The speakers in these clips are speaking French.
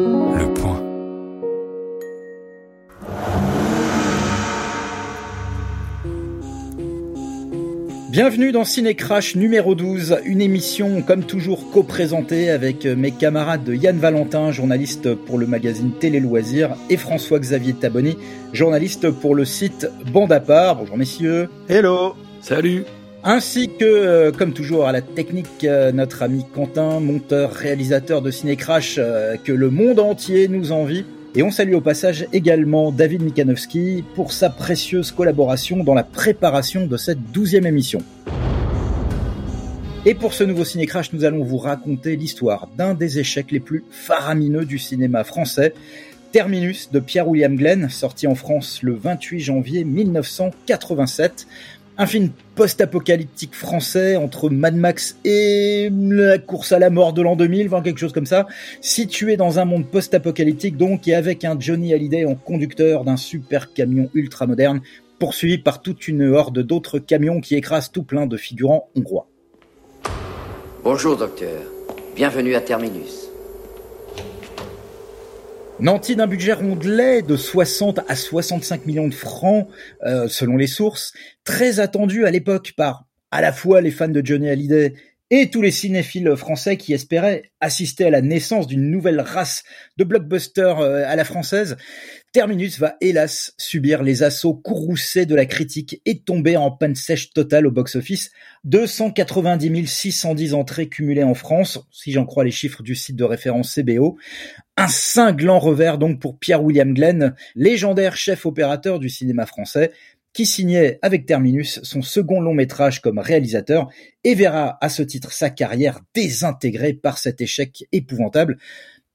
Le point. Bienvenue dans Ciné Crash numéro 12, une émission comme toujours co-présentée avec mes camarades de Yann Valentin, journaliste pour le magazine Télé Loisirs, et François-Xavier Taboni, journaliste pour le site Bande à part. Bonjour messieurs. Hello. Salut. Ainsi que, euh, comme toujours, à la technique, euh, notre ami Quentin, monteur, réalisateur de Ciné Crash, euh, que le monde entier nous envie. Et on salue au passage également David Mikanowski pour sa précieuse collaboration dans la préparation de cette douzième émission. Et pour ce nouveau Ciné Crash, nous allons vous raconter l'histoire d'un des échecs les plus faramineux du cinéma français, Terminus de Pierre-William Glenn, sorti en France le 28 janvier 1987. Un film post-apocalyptique français entre Mad Max et la course à la mort de l'an 2000, enfin quelque chose comme ça, situé dans un monde post-apocalyptique donc et avec un Johnny Hallyday en conducteur d'un super camion ultra moderne, poursuivi par toute une horde d'autres camions qui écrasent tout plein de figurants hongrois. Bonjour docteur, bienvenue à Terminus. Nanti d'un budget rondelet de 60 à 65 millions de francs, euh, selon les sources, très attendu à l'époque par à la fois les fans de Johnny Hallyday et tous les cinéphiles français qui espéraient assister à la naissance d'une nouvelle race de blockbusters euh, à la française, Terminus va hélas subir les assauts courroucés de la critique et tomber en panne sèche totale au box-office. 290 610 entrées cumulées en France, si j'en crois les chiffres du site de référence CBO. Un cinglant revers donc pour Pierre-William Glenn, légendaire chef opérateur du cinéma français, qui signait avec Terminus son second long métrage comme réalisateur et verra à ce titre sa carrière désintégrée par cet échec épouvantable.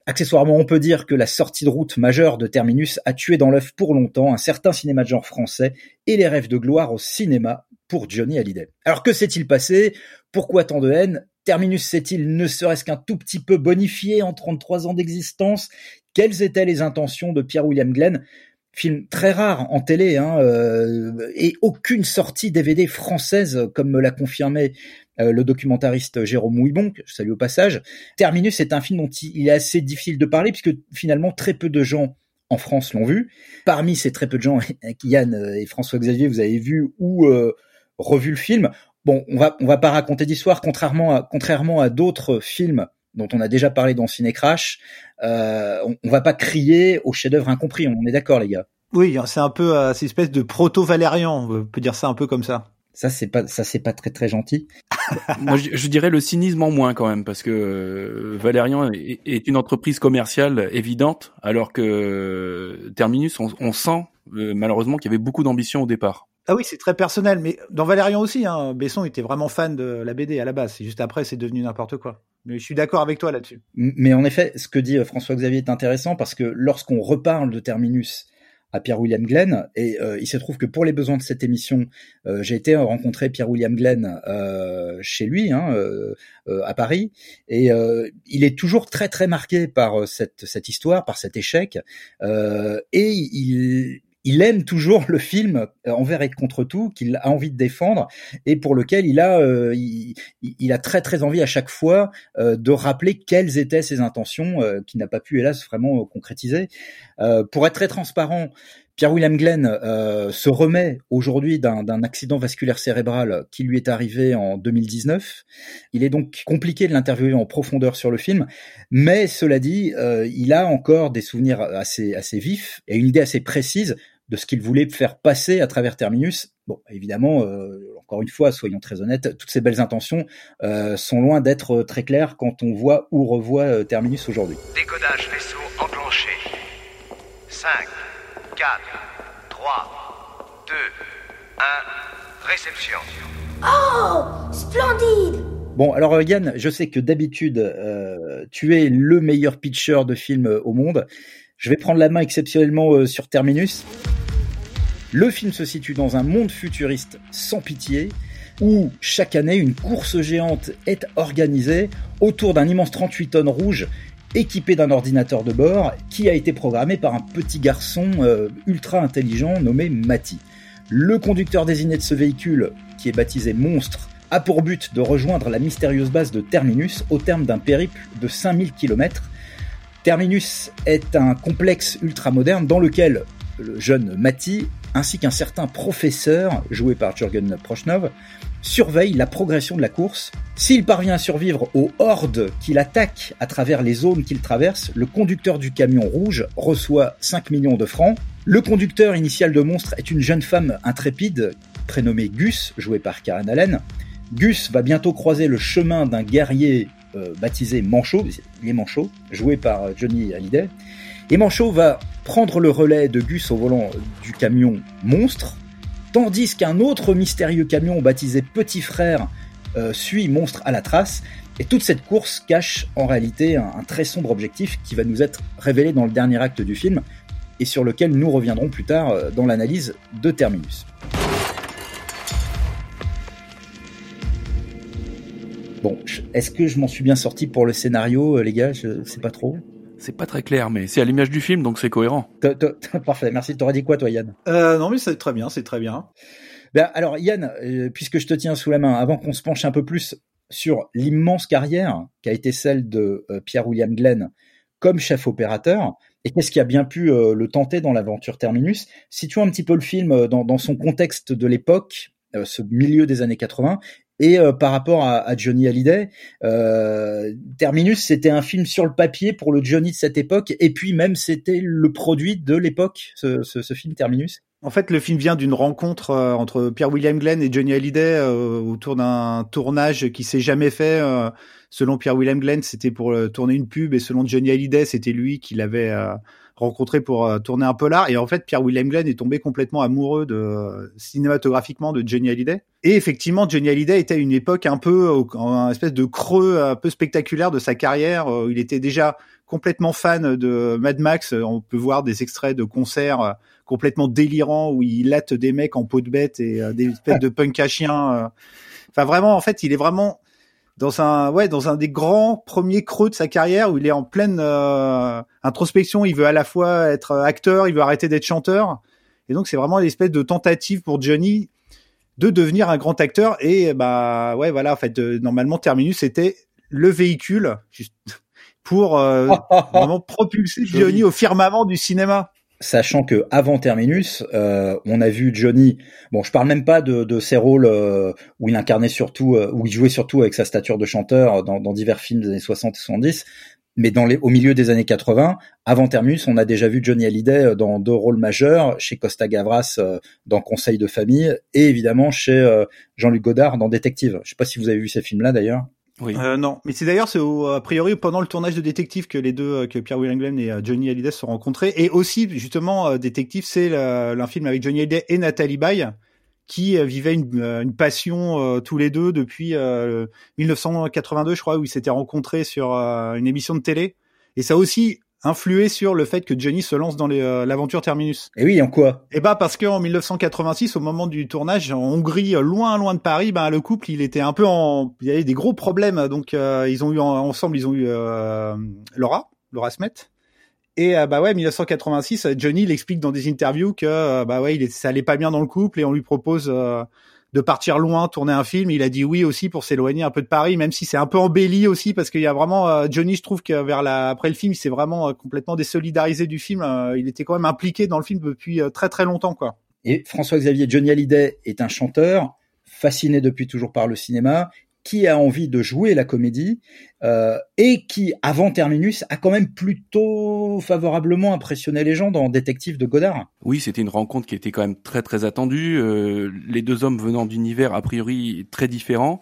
Accessoirement, on peut dire que la sortie de route majeure de Terminus a tué dans l'œuf pour longtemps un certain cinéma de genre français et les rêves de gloire au cinéma pour Johnny Hallyday. Alors que s'est-il passé? Pourquoi tant de haine? Terminus s'est-il ne serait-ce qu'un tout petit peu bonifié en 33 ans d'existence? Quelles étaient les intentions de Pierre-William Glenn? Film très rare en télé, hein, euh, et aucune sortie DVD française, comme me l'a confirmé euh, le documentariste Jérôme Mouibon, que je salue au passage. Terminus est un film dont il est assez difficile de parler, puisque finalement très peu de gens en France l'ont vu. Parmi ces très peu de gens, Yann et François-Xavier, vous avez vu ou euh, revu le film. Bon, on va on va pas raconter d'histoire, contrairement à, contrairement à d'autres films dont on a déjà parlé dans Ciné Crash. Euh, on, on va pas crier au chef-d'œuvre incompris. On est d'accord, les gars. Oui, c'est un peu euh, cette espèce de proto-Valérian, on peut dire ça un peu comme ça. Ça c'est pas ça c'est pas très très gentil. Moi je, je, dirais le cynisme en moins quand même parce que euh, Valérian est, est, une entreprise commerciale évidente alors que euh, Terminus on, on sent euh, malheureusement qu'il y avait beaucoup d'ambition au départ. Ah oui, c'est très personnel, mais dans Valérian aussi, hein, Besson était vraiment fan de la BD à la base. Juste après, c'est devenu n'importe quoi. Mais je suis d'accord avec toi là-dessus. Mais en effet, ce que dit François-Xavier est intéressant parce que lorsqu'on reparle de Terminus Pierre-William Glenn. Et euh, il se trouve que pour les besoins de cette émission, euh, j'ai été rencontrer Pierre-William Glenn euh, chez lui, hein, à Paris. Et il est toujours très très marqué par cette, cette histoire, par cet échec. et il, il aime toujours le film euh, envers et contre tout qu'il a envie de défendre et pour lequel il a euh, il, a très très envie à chaque fois euh, de rappeler quelles étaient ses intentions qu'il n'a pas pu hélas vraiment concrétiser. pour être très transparent, Pierre-William Glenn se remet aujourd'hui d'un accident vasculaire cérébral qui lui est arrivé en 2019. Il est donc compliqué de l'interviewer en profondeur sur le film, mais cela dit, il a encore des souvenirs assez, assez vifs et une idée assez précise de ce qu'il voulait faire passer à travers Terminus. Bon, évidemment, euh, encore une fois, soyons très honnêtes, toutes ces belles intentions euh, sont loin d'être très claires quand on voit ou revoit euh, Terminus aujourd'hui. Décodage vaisseau enclenché. 5, 4, 3, 2, 1, réception. Oh, splendide Bon, alors Yann, je sais que d'habitude, euh, tu es le meilleur pitcher de film au monde. Je vais prendre la main exceptionnellement euh, sur Terminus. Le film se situe dans un monde futuriste sans pitié, où chaque année une course géante est organisée autour d'un immense 38 tonnes rouge équipé d'un ordinateur de bord qui a été programmé par un petit garçon euh, ultra intelligent nommé Mati. Le conducteur désigné de ce véhicule, qui est baptisé Monstre, a pour but de rejoindre la mystérieuse base de Terminus au terme d'un périple de 5000 km Terminus est un complexe ultramoderne dans lequel le jeune Mati ainsi qu'un certain professeur, joué par Jürgen Prochnov, surveille la progression de la course. S'il parvient à survivre aux hordes qu'il attaque à travers les zones qu'il traverse, le conducteur du camion rouge reçoit 5 millions de francs. Le conducteur initial de Monstre est une jeune femme intrépide, prénommée Gus, jouée par Karen Allen. Gus va bientôt croiser le chemin d'un guerrier euh, baptisé Manchot, les Manchot, joué par Johnny Hallyday. Et Manchot va prendre le relais de Gus au volant du camion Monstre, tandis qu'un autre mystérieux camion baptisé Petit Frère euh, suit Monstre à la trace. Et toute cette course cache en réalité un, très sombre objectif qui va nous être révélé dans le dernier acte du film et sur lequel nous reviendrons plus tard euh, dans l'analyse de Terminus. Bon, est-ce que je m'en suis bien sorti pour le scénario, euh, les gars? Je sais pas trop? C'est pas très clair, mais c'est à l'image du film, donc c'est cohérent. Parfait, merci. T'aurais dit quoi, toi, Yann? Euh, Non, mais c'est très bien, c'est très bien. Ben, alors, Yann, euh, puisque je te tiens sous la main, avant qu'on se penche un peu plus sur l'immense carrière qui a été celle de euh, Pierre-William Glenn comme chef opérateur, et qu'est-ce qui a bien pu euh, le tenter dans l'aventure Terminus, situons un petit peu le film dans, dans son contexte de l'époque, ce milieu des années 80, et euh, par rapport à, Johnny Hallyday, euh, Terminus, c'était un film sur le papier pour le Johnny de cette époque, et puis même c'était le produit de l'époque, ce, film Terminus. En fait, le film vient d'une rencontre euh, entre Pierre William Glenn et Johnny Hallyday euh, autour d'un tournage qui s'est jamais fait. selon Pierre William Glenn, c'était pour tourner une pub, et selon Johnny Hallyday, c'était lui qui l'avait rencontré pour euh, tourner un polar. Et en fait, Pierre William Glenn est tombé complètement amoureux de cinématographiquement de Johnny Hallyday. Et effectivement, Johnny Hallyday était à une époque un peu en espèce de creux un peu spectaculaire de sa carrière. Euh, il était déjà complètement fan de Mad Max. On peut voir des extraits de concerts euh, complètement délirants où il latte des mecs en peau de bête et des espèces de punk à chien. Enfin, vraiment, en fait, il est vraiment dans un ouais dans un des grands premiers creux de sa carrière où il est en pleine euh, introspection. Il veut à la fois être acteur, il veut arrêter d'être chanteur, et donc c'est vraiment une espèce de tentative pour Johnny de devenir un grand acteur. Et bah ouais voilà en fait normalement Terminus c'était le véhicule juste pour euh, vraiment propulser Johnny au firmament du cinéma sachant que avant Terminus, euh, on a vu Johnny. Bon, je parle même pas de, de ses rôles euh, où il incarnait surtout, euh, où il jouait surtout avec sa stature de chanteur dans, dans divers films des années 60 et 70. Mais dans les, au milieu des années 80, avant Terminus, on a déjà vu Johnny Hallyday dans deux rôles majeurs, chez Costa Gavras dans Conseil de famille et évidemment chez Jean-Luc Godard dans Détective. Je sais pas si vous avez vu ces films-là d'ailleurs. Oui. Euh, non, mais c'est d'ailleurs c'est a priori pendant le tournage de Détective que les deux euh, que Pierre Glenn et euh, Johnny Hallyday se sont rencontrés. Et aussi justement euh, Détective c'est un film avec Johnny Hallyday et Nathalie Baye qui vivaient une, une passion tous les deux depuis 1982 je crois où ils s'étaient rencontrés sur une émission de télé. Et ça aussi influé sur le fait que Johnny se lance dans euh, l'aventure Terminus. Et oui, en quoi? Eh bah parce qu'en 1986, au moment du tournage en Hongrie, euh, loin loin de Paris, bah le couple, il était un peu en, il y avait des gros problèmes. Donc euh, ils ont eu ensemble, ils ont eu Laura, Laura Smet. Et bah ouais, 1986, Johnny il explique dans des interviews que bah ouais, il est, ça allait pas bien dans le couple et on lui propose de partir loin, tourner un film. Il a dit oui aussi pour s'éloigner un peu de Paris, même si c'est un peu embelli aussi parce qu'il y a vraiment euh, Johnny. Je trouve que vers la après le film, il s'est vraiment euh, complètement désolidarisé du film. Euh, il était quand même impliqué dans le film depuis très très longtemps, quoi. Et François-Xavier Johnny Hallyday est un chanteur fasciné depuis toujours par le cinéma qui a envie de jouer la comédie euh, et qui, avant Terminus, a quand même plutôt favorablement impressionné les gens dans Détective de Godard. Oui, c'était une rencontre qui était quand même très très attendue. Euh, les deux hommes venant d'univers a priori très différents.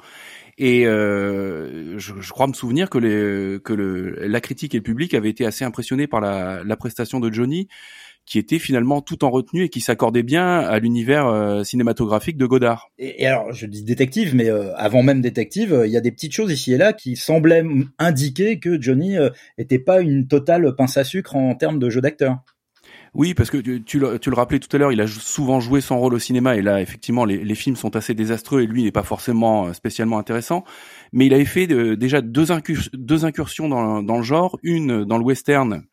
Et euh, je, crois me souvenir que, la critique et le public avaient été assez impressionnés par la prestation de Johnny qui était finalement tout en retenue et qui s'accordait bien à l'univers euh, cinématographique de Godard. Et, alors, je dis détective, mais euh, avant même détective, euh, il y a des petites choses ici et là qui semblaient indiquer que Johnny était pas une totale pince à sucre en termes de jeu d'acteur. Oui, parce que tu, tu, le, tu, le, rappelais tout à l'heure, il a souvent joué son rôle au cinéma et là, effectivement, les, les films sont assez désastreux et lui n'est pas forcément spécialement intéressant. Mais il avait fait déjà deux, incursions dans, dans, le genre, une dans le western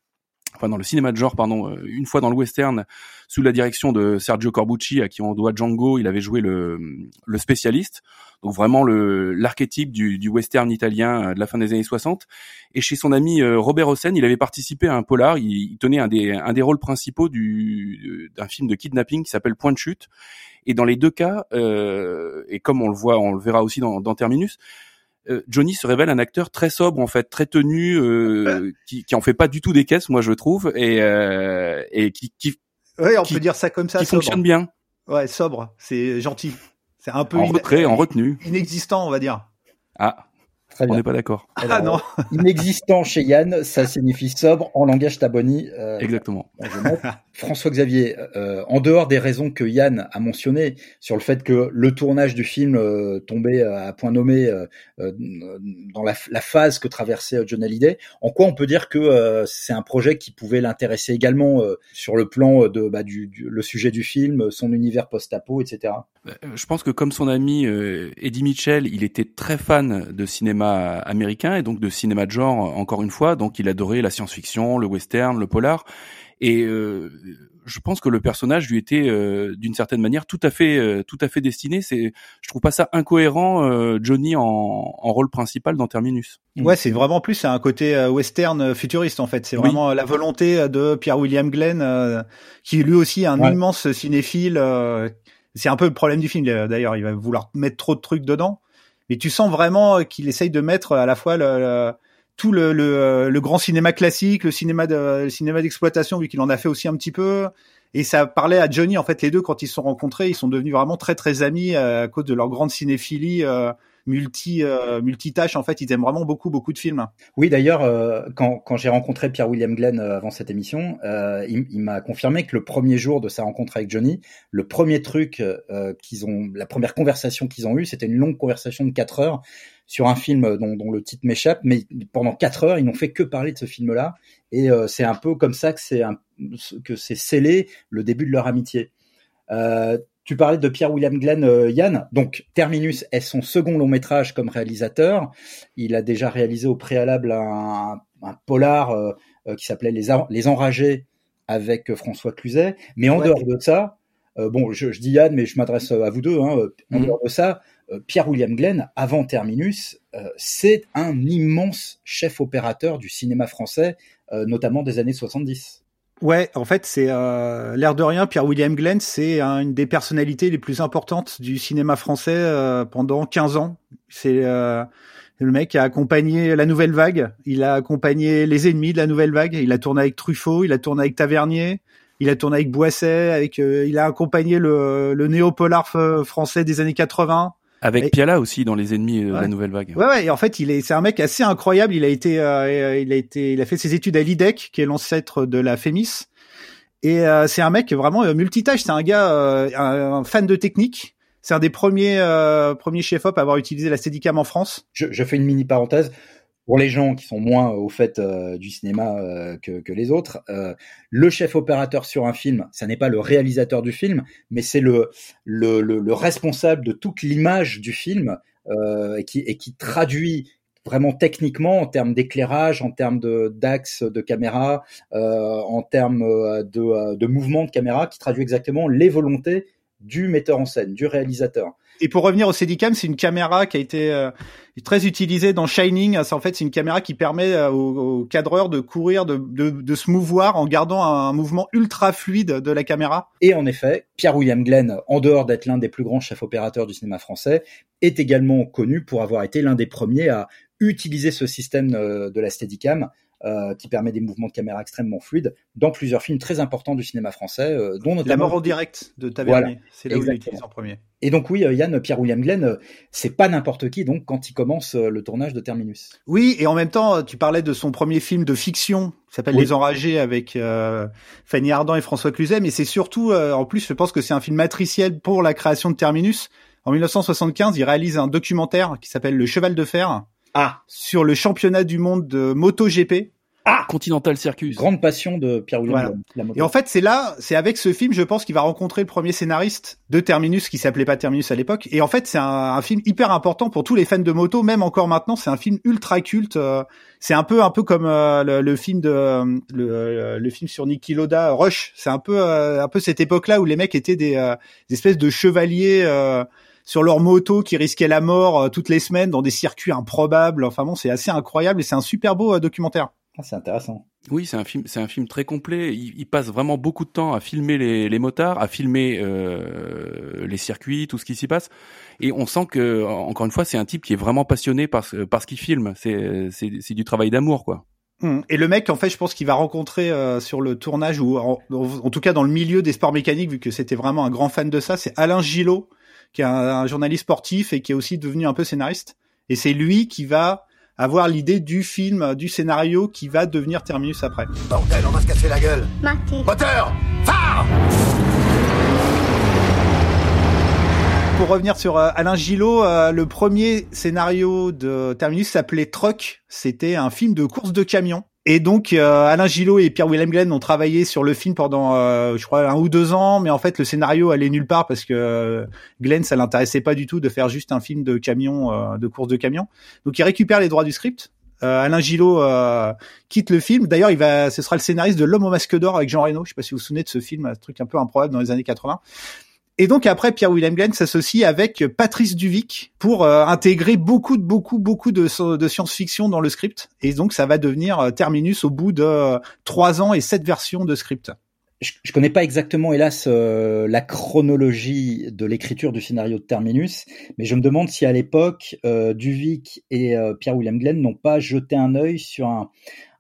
enfin dans le cinéma de genre, pardon, une fois dans le western, sous la direction de Sergio Corbucci, à qui on doit Django. Il avait joué le, le spécialiste, donc vraiment le l'archétype du, du western italien de la fin des années 60. Et chez son ami Robert Hossein, il avait participé à un polar. Il, il tenait un des un des rôles principaux du d'un film de kidnapping qui s'appelle Point de chute. Et dans les deux cas, euh, et comme on le voit, on le verra aussi dans, dans Terminus, euh, Johnny se révèle un acteur très sobre en fait, très tenu, euh, qui, qui en fait pas du tout des caisses, moi je trouve, et euh, et qui, qui ouais, on qui- peut dire ça comme ça. qui sobre. fonctionne bien, Ouais, sobre, c'est gentil. C'est un peu en retrait, en retenue. inexistant, on va dire. Ah, Très on n'est pas d'accord. Ah non. Inexistant chez Yann, ça signifie sobre en langage taboni. euh, Exactement. je. François-Xavier, euh, en dehors des raisons que Yann a mentionnées sur le fait que le tournage du film euh, tombait à point nommé euh, euh, dans la, phase que traversait euh, John Hallyday, en quoi on peut dire que euh, c'est un projet qui pouvait l'intéresser également euh, sur le plan de bah, du, le sujet du film, son univers post-apo, etc. Euh, Je pense que comme son ami euh, Eddie Mitchell, il était très fan de cinéma américain et donc de cinéma de genre encore une fois, donc il adorait la science-fiction, le western, le polar. Et euh, je pense que le personnage lui était euh, d'une certaine manière tout à fait euh, tout à fait destiné. C'est je trouve pas ça incohérent euh, Johnny en, en rôle principal dans Terminus. Ouais, c'est vraiment plus un côté euh, western euh, futuriste en fait. C'est vraiment euh, la volonté de Pierre William Glenn, euh, qui lui aussi est un Ouais. immense cinéphile. euh, c'est un peu le problème du film euh, d'ailleurs. Il va vouloir mettre trop de trucs dedans, mais tu sens vraiment euh, qu'il essaye de mettre à la fois le, le- tout euh, le grand cinéma classique, le cinéma de, cinéma d'exploitation, vu qu'il en a fait aussi un petit peu. Et ça parlait à Johnny en fait. Les deux quand ils se sont rencontrés, ils sont devenus vraiment très très amis euh, à cause de leur grande cinéphilie. euh, multi euh, en fait ils aiment vraiment beaucoup beaucoup de films Oui, d'ailleurs, euh, quand, quand j'ai rencontré Pierre-William Glenn avant cette émission, il, m'a confirmé que le premier jour de sa rencontre avec Johnny, le premier truc qu'ils ont, la première conversation qu'ils ont eue, c'était une longue conversation de quatre heures sur un film dont, dont le titre m'échappe, mais pendant quatre heures, ils n'ont fait que parler de ce film-là, et euh, c'est un peu comme ça que c'est un, que c'est scellé le début de leur amitié. Euh, tu parlais de Pierre-William Glenn, euh, Yann. Donc, Terminus est son second long métrage comme réalisateur. Il a déjà réalisé au préalable un, un polar qui s'appelait Les, Les Enragés avec François Cluzet. Mais en Ouais. dehors de ça, bon, je, je dis Yann, mais je m'adresse à vous deux. Hein, en Mhm. dehors de ça, Pierre-William Glenn, avant Terminus, euh, c'est un immense chef opérateur du cinéma français, euh, notamment des années 70. Ouais, en fait, c'est euh, l'air de rien. Pierre William Glenn, c'est un- une des personnalités les plus importantes du cinéma français euh, pendant 15 ans. C'est euh, le mec qui a accompagné la Nouvelle Vague. Il a accompagné les ennemis de la Nouvelle Vague. Il a tourné avec Truffaut. Il a tourné avec Tavernier. Il a tourné avec Boisset. Avec, euh, il a accompagné le, le néo-polar français des années 80. Avec Et- Piala aussi dans les ennemis euh, de Ouais. la nouvelle vague. Ouais, ouais. Et en fait, il est, c'est un mec assez incroyable. Il a été, euh, il a été, il a fait ses études à l'IDEC, qui est l'ancêtre de la FEMIS. Et euh, c'est un mec vraiment euh, multitâche. C'est un gars, euh, un, un fan de technique. C'est un des premiers, euh, premiers chefs-op à avoir utilisé la Steadicam en France. Je, je fais une mini parenthèse. Pour les gens qui sont moins au fait euh, du cinéma euh, que, les autres, euh, le chef opérateur sur un film, ça n'est pas le réalisateur du film, mais c'est le, le, le, le responsable de toute l'image du film et, qui, traduit vraiment techniquement en termes d'éclairage, en termes de d'axe de caméra, en termes de mouvement de caméra, qui traduit exactement les volontés du metteur en scène, du réalisateur. Et pour revenir au Steadicam, c'est une caméra qui a été euh, très utilisée dans Shining. En fait c'est une caméra qui permet euh, au, au cadreur de courir, de, de, de se mouvoir en gardant un mouvement ultra fluide de la caméra. Et en effet, Pierre-William Glenn, en dehors d'être l'un des plus grands chefs opérateurs du cinéma français, est également connu pour avoir été l'un des premiers à utiliser ce système euh, de la Steadicam euh, qui permet des mouvements de caméra extrêmement fluides dans plusieurs films très importants du cinéma français, euh, dont La notamment... mort en direct de Tavernier. Voilà. c'est là où il l'utilise en premier. Et donc oui, euh, Yann, Pierre-William Glenn, euh, c'est pas n'importe qui donc quand il commence euh, le tournage de Terminus. Oui, et en même temps, tu parlais de son premier film de fiction qui s'appelle Oui. Les Enragés avec euh, Fanny Ardant et François Cluzet, mais c'est surtout, euh, en plus, je pense que c'est un film matriciel pour la création de Terminus. En 1975, il réalise un documentaire qui s'appelle Le Cheval de Fer Ah sur le championnat du monde de MotoGP. Ah Continental Circus. Grande passion de Pierre William Voilà. Glenn, la moto. Et en fait, c'est là, c'est avec ce film, je pense, qu'il va rencontrer le premier scénariste de Terminus, qui s'appelait pas Terminus à l'époque. Et en fait, c'est un, un film hyper important pour tous les fans de moto, même encore maintenant. C'est un film ultra culte. euh, C'est un peu, un peu comme euh, le, le film de euh, le, le film sur Niki Loda, Rush. C'est un peu, euh, un peu cette époque-là où les mecs étaient des, euh, des espèces de chevaliers. Sur leur moto qui risquaient la mort euh, toutes les semaines dans des circuits improbables. Enfin bon, c'est assez incroyable et c'est un super beau euh, documentaire. Ah, c'est intéressant. Oui, c'est un film, c'est un film très complet. Il, il passe vraiment beaucoup de temps à filmer les, les motards, à filmer euh, les circuits, tout ce qui s'y passe. Et on sent que, encore une fois, c'est un type qui est vraiment passionné par ce, par ce qu'il filme. C'est, c'est, c'est du travail d'amour, quoi. Hum. Et le mec, en fait, je pense qu'il va rencontrer euh, sur le tournage ou en, en tout cas dans le milieu des sports mécaniques, vu que c'était vraiment un grand fan de ça, c'est Alain Gillot, qui est un, un journaliste sportif et qui est aussi devenu un peu scénariste. Et c'est lui qui va avoir l'idée du film, du scénario qui va devenir Terminus après. Bordel, on va se casser la gueule. Moteur Phare Pour revenir sur euh, Alain Gillot, euh, le premier scénario de Terminus s'appelait Truck. C'était un film de course de camion. Et donc euh, Alain Gillot et Pierre William Glenn ont travaillé sur le film pendant, euh, je crois, un ou deux ans, mais en fait le scénario allait nulle part parce que euh, Glenn ça l'intéressait pas du tout de faire juste un film de camion, euh, de course de camion. Donc il récupère les droits du script. Euh, Alain Gillot euh, quitte le film. D'ailleurs, il va, ce sera le scénariste de L'homme au masque d'or avec Jean Reno. Je sais pas si vous vous souvenez de ce film, un truc un peu improbable dans les années 80. Et donc après, Pierre William Glenn s'associe avec Patrice Duvic pour euh, intégrer beaucoup de beaucoup beaucoup de, de science-fiction dans le script. Et donc ça va devenir euh, Terminus au bout de euh, trois ans et sept versions de script. Je, je connais pas exactement, hélas, euh, la chronologie de l'écriture du scénario de Terminus, mais je me demande si à l'époque, euh, Duvic et euh, Pierre William Glenn n'ont pas jeté un œil sur un,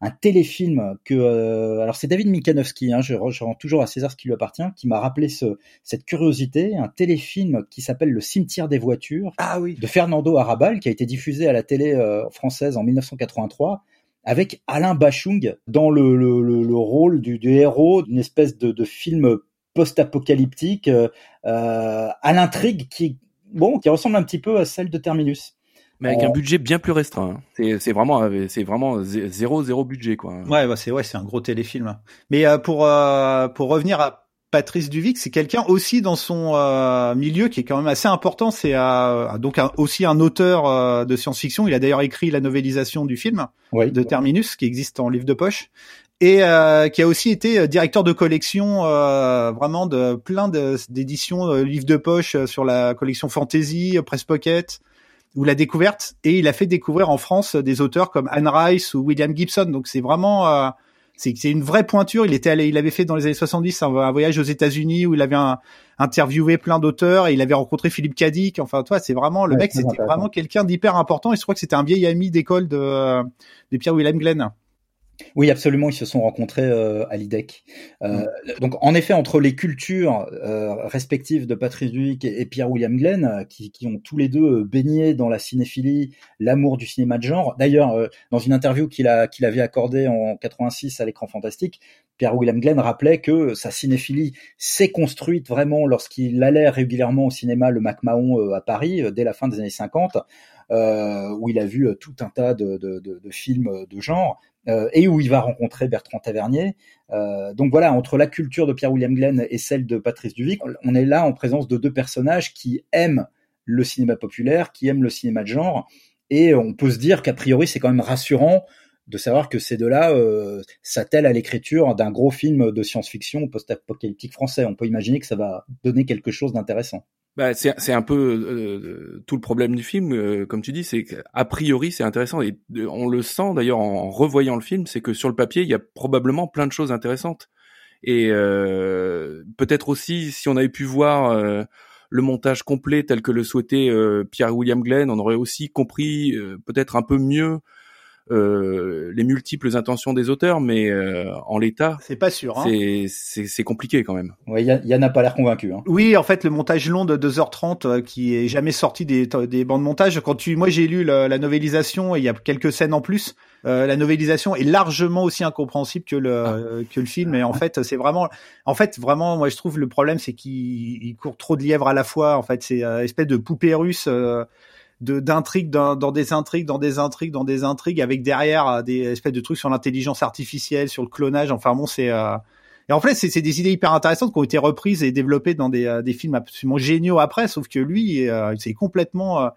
un téléfilm que, euh, alors c'est David Mikanowski, hein, je, je rends toujours à César ce qui lui appartient, qui m'a rappelé ce, cette curiosité, un téléfilm qui s'appelle Le cimetière des voitures Ah oui. de Fernando Arrabal, qui a été diffusé à la télé euh, française en 1983 avec Alain Bachung dans le, le, le, le rôle du, du héros d'une espèce de, de film post-apocalyptique euh, euh, à l'intrigue qui bon qui ressemble un petit peu à celle de Terminus. Mais avec Oh. un budget bien plus restreint. hein. C'est, c'est vraiment, euh, c'est vraiment zé- zéro, zéro budget, quoi. Ouais, bah c'est ouais, c'est un gros téléfilm. Mais euh, pour euh, pour revenir à Patrice Duvic, c'est quelqu'un aussi dans son euh, milieu qui est quand même assez important. C'est euh, donc un- aussi un auteur euh, de science-fiction. Il a d'ailleurs écrit la novélisation du film Oui. de Terminus, qui existe en livre de poche, et euh, qui a aussi été euh, directeur de collection euh, vraiment de plein d'éditions euh, livres de poche euh, sur la collection Fantasy, Press Pocket ou la découverte et il a fait découvrir en France des auteurs comme Anne Rice ou William Gibson donc c'est vraiment euh, c'est une vraie pointure. Il était allé il avait fait dans les années 70 un, un voyage aux États-Unis où il avait un- interviewé plein d'auteurs et il avait rencontré Philippe Cadic. Enfin toi c'est vraiment le Ouais, mec c'était vraiment quelqu'un d'hyper important et je crois que c'était un vieil ami d'école de de Pierre William Glenn Oui, absolument, ils se sont rencontrés euh, à l'IDEC. Euh, Donc, en effet, entre les cultures euh, respectives de Patrice Duic et, et Pierre William Glenn, euh, qui, qui ont tous les deux euh, baigné dans la cinéphilie, l'amour du cinéma de genre. D'ailleurs, euh, dans une interview qu'il avait accordée en 86 à l'écran fantastique, Pierre William Glenn rappelait que sa cinéphilie s'est construite vraiment lorsqu'il allait régulièrement au cinéma le MacMahon euh, à Paris dès la fin des années 50, euh, où il a vu euh, tout un tas de, de, de, de films euh, de genre euh, et où il va rencontrer Bertrand Tavernier. Euh, donc voilà, entre la culture de Pierre William Glenn et celle de Patrice Duvic, on est là en présence de deux personnages qui aiment le cinéma populaire, qui aiment le cinéma de genre, et on peut se dire qu'a priori c'est quand même rassurant de savoir que ces deux-là euh, s'attellent à l'écriture d'un gros film de science-fiction post-apocalyptique français. On peut imaginer que ça va donner quelque chose d'intéressant. Bah, c'est, un peu euh, tout le problème du film, euh, comme tu dis, c'est qu'a priori c'est intéressant. Et euh, on le sent d'ailleurs en, revoyant le film, c'est que sur le papier il y a probablement plein de choses intéressantes. Et euh, peut-être aussi si on avait pu voir euh, le montage complet tel que le souhaitait euh, Pierre William Glenn, on aurait aussi compris euh, peut-être un peu mieux euh, les multiples intentions des auteurs, mais euh, en l'état c'est pas sûr hein. c'est, c'est, c'est compliqué quand même. Ouais, Yann n'a pas l'air convaincu. Hein. Oui, en fait, le montage long de 2h30 euh, qui est jamais sorti des, des bandes montage. Quand tu, moi, j'ai lu la, la novélisation et il y a quelques scènes en plus. Euh, la novélisation est largement aussi incompréhensible que le euh, que le film. Et en fait, c'est vraiment, en fait, vraiment, moi, je trouve le problème, c'est qu'il il court trop de lièvres à la fois. En fait, c'est euh, espèce de poupée russe. Euh, de d'intrigues dans, dans, des intrigues, dans des intrigues, dans des intrigues, avec derrière euh, des espèces de trucs sur l'intelligence artificielle, sur le clonage. Enfin bon, c'est euh... et en fait c'est des idées hyper intéressantes qui ont été reprises et développées dans des, euh, des films absolument géniaux après. Sauf que lui, euh, c'est complètement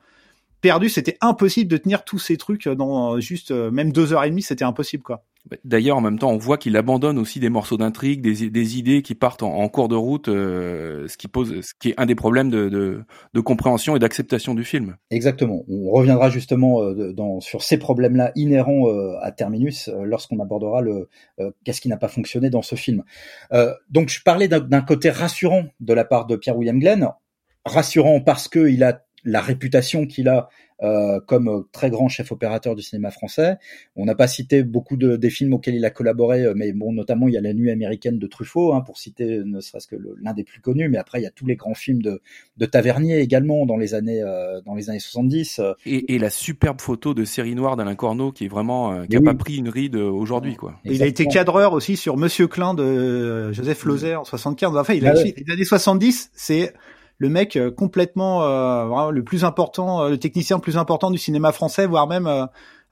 perdu. C'était impossible de tenir tous ces trucs dans juste même deux heures et demie. C'était impossible quoi. Bah, d'ailleurs, en même temps, on voit qu'il abandonne aussi des morceaux d'intrigue, des, idées qui partent en, cours de route, euh, ce qui pose, ce qui est un des problèmes de, de, de compréhension et d'acceptation du film. Exactement. On reviendra justement euh, dans, sur ces problèmes-là inhérents euh, à Terminus lorsqu'on abordera le qu'est-ce qui n'a pas fonctionné dans ce film. donc, je parlais d'un côté rassurant de la part de Pierre William Glenn, rassurant parce que il a la réputation qu'il a euh, comme très grand chef opérateur du cinéma français. On n'a pas cité beaucoup de, des films auxquels il a collaboré, euh, mais bon, notamment il y a La Nuit américaine de Truffaut, hein, pour citer ne serait-ce que l'un des plus connus. Mais après, il y a tous les grands films de, de Tavernier également dans les années euh, dans les années 70. Et, et, la superbe photo de série noire d'Alain Corneau qui est vraiment qui a pas pris une ride aujourd'hui quoi. il a été cadreur aussi sur Monsieur Klein de Joseph Lozère en 75. Enfin, il a ah les années 70, c'est le mec euh, complètement euh, le plus important, euh, le technicien le plus important du cinéma français, voire même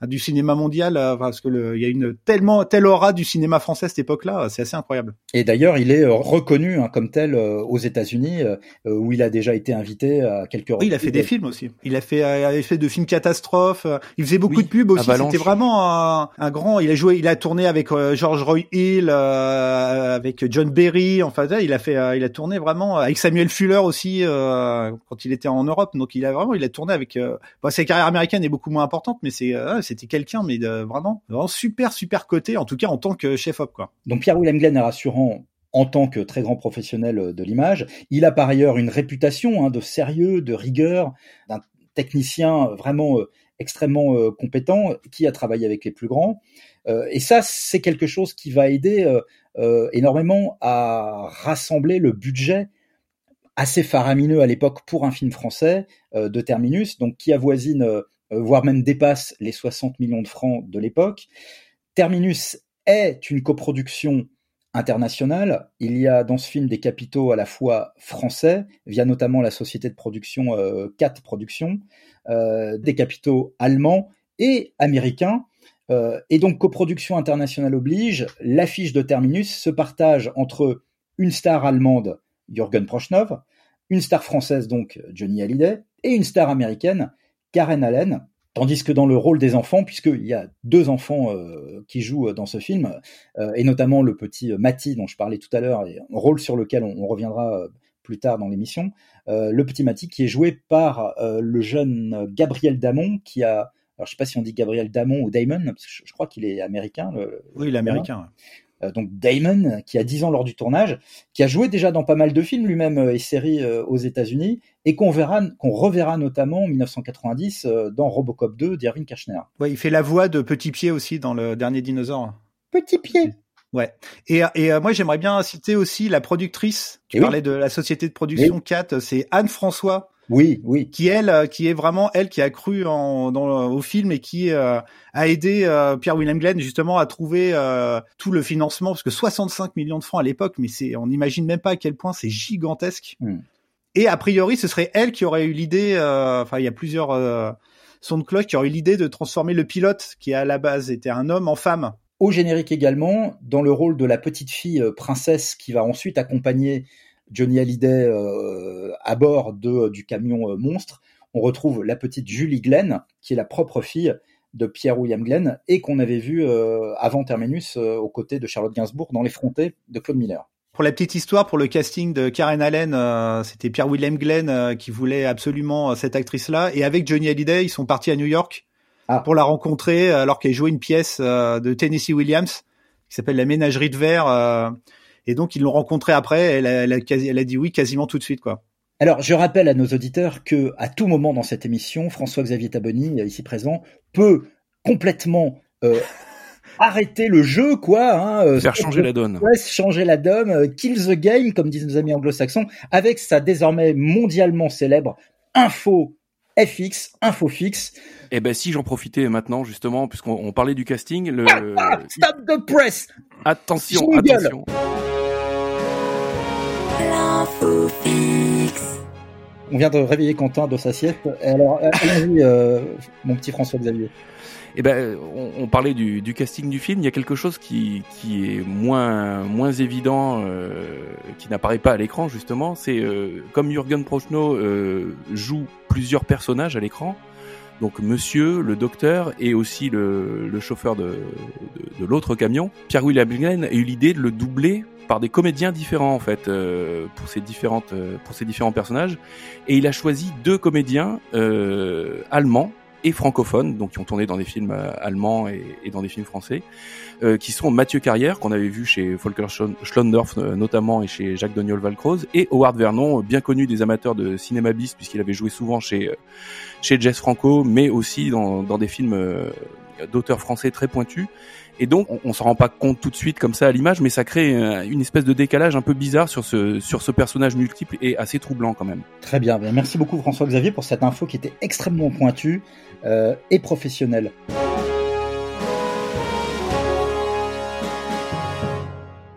du cinéma mondial euh, parce que le, il y a une tellement telle aura du cinéma français à cette époque-là, c'est assez incroyable. Et d'ailleurs, il est euh, reconnu hein, comme tel euh, aux États-Unis où il a déjà été invité à quelques oui, il a fait des films aussi. Il a fait il avait fait de films catastrophes, il faisait beaucoup de pubs aussi, c'était vraiment un, un, grand, il a joué, il a tourné avec George Roy Hill avec John Berry, enfin il a fait il a tourné vraiment avec Samuel Fuller aussi quand il était en Europe. Donc il a vraiment il a tourné avec bon, sa carrière américaine est beaucoup moins importante mais c'est c'était quelqu'un, mais vraiment, vraiment super, super coté, en tout cas en tant que chef-op. quoi. Donc Pierre-William Glenn est rassurant en tant que très grand professionnel euh, de l'image. Il a par ailleurs une réputation hein, de sérieux, de rigueur, d'un technicien vraiment euh, extrêmement euh, compétent qui a travaillé avec les plus grands. et ça, c'est quelque chose qui va aider énormément à rassembler le budget assez faramineux à l'époque pour un film français de Terminus, donc qui avoisine euh, voire même dépasse les 60 millions de francs de l'époque. Terminus est une coproduction internationale. Il y a dans ce film des capitaux à la fois français, via notamment la société de production euh, 4 Productions, euh, des capitaux allemands et américains. Euh, et donc coproduction internationale oblige, l'affiche de Terminus se partage entre une star allemande, Jürgen Prochnov, une star française donc Johnny Hallyday, et une star américaine, Karen Allen, tandis que dans le rôle des enfants, puisqu'il y a deux enfants euh, qui jouent euh, dans ce film, euh, et notamment le petit Mati dont je parlais tout à l'heure, et un rôle sur lequel on, reviendra plus tard dans l'émission, le petit Mati qui est joué par le jeune Gabriel Damon, qui a, alors je sais pas si on dit Gabriel Damon ou Damon, parce que je, crois qu'il est américain. oui, il est américain. Euh, donc Damon, qui a 10 ans lors du tournage, qui a joué déjà dans pas mal de films lui-même euh, et séries euh, aux États-Unis, et qu'on verra, qu'on reverra notamment en 1990 dans Robocop 2 d'Irving Kirchner. Ouais, il fait la voix de Petit Pied aussi dans le dernier dinosaure. Petit Pied. Ouais. Et, et moi, j'aimerais bien citer aussi la productrice. Tu parlais de la société de production 4, c'est Anne François oui, oui. Qui elle, euh, qui est vraiment elle qui a cru en, dans, au film et qui euh, a aidé euh, Pierre William Glenn justement à trouver tout le financement parce que 65 millions de francs à l'époque, mais c'est, on n'imagine même pas à quel point c'est gigantesque. Hmm. Et a priori, ce serait elle qui aurait eu l'idée. Enfin, il y a plusieurs sons de cloche qui auraient eu l'idée de transformer le pilote, qui à la base était un homme, en femme. Au générique également, dans le rôle de la petite fille princesse qui va ensuite accompagner Johnny Hallyday euh, à bord de, du camion euh, monstre, on retrouve la petite Julie Glenn, qui est la propre fille de Pierre William Glenn et qu'on avait vu euh, avant Terminus aux côtés de Charlotte Gainsbourg dans Les Frontés de Claude Miller. Pour la petite histoire, pour le casting de Karen Allen, c'était Pierre William Glenn qui voulait absolument cette actrice-là. Et avec Johnny Hallyday, ils sont partis à New York ah. pour la rencontrer alors qu'elle jouait une pièce de Tennessee Williams qui s'appelle La Ménagerie de verre et donc ils l'ont rencontrée après. Elle a, elle, a, elle a dit oui quasiment tout de suite, quoi. Alors, je rappelle à nos auditeurs que à tout moment dans cette émission, François-Xavier Taboni, euh, ici présent, peut complètement euh, arrêter le jeu, quoi. Hein, euh, Faire changer la donne. Ouais, changer la donne, kill the game, comme disent nos amis anglo-saxons, avec sa désormais mondialement célèbre info FX, info fixe. Eh ben si j'en profitais maintenant justement puisqu'on parlait du casting, le Stop the press. Attention, attention. On vient de réveiller Quentin de sa sieste. Alors, allez-y, euh, mon petit François-Xavier. Eh ben, on, on parlait du, du, casting du film. Il y a quelque chose qui, qui est moins, moins évident, euh, qui n'apparaît pas à l'écran justement. C'est euh, comme Jürgen Prochnow euh, joue plusieurs personnages à l'écran. Donc Monsieur, le docteur et aussi le, le chauffeur de, de, de l'autre camion. Pierre William Glenn a eu l'idée de le doubler par des comédiens différents en fait euh, pour ces différentes euh, pour ces différents personnages et il a choisi deux comédiens euh, allemands et francophones, donc qui ont tourné dans des films euh, allemands et, dans des films français, euh, qui sont Mathieu Carrière, qu'on avait vu chez Volker Schlondorf notamment et chez Jacques Doniol Valcroze, et Howard Vernon, bien connu des amateurs de cinéma bis, puisqu'il avait joué souvent chez, chez Jess Franco, mais aussi dans, dans des films d'auteurs français très pointus. Et donc, on, on s'en rend pas compte tout de suite comme ça à l'image, mais ça crée une espèce de décalage un peu bizarre sur ce, sur ce personnage multiple et assez troublant quand même. Très bien. Merci beaucoup François-Xavier pour cette info qui était extrêmement pointue euh, et professionnelle.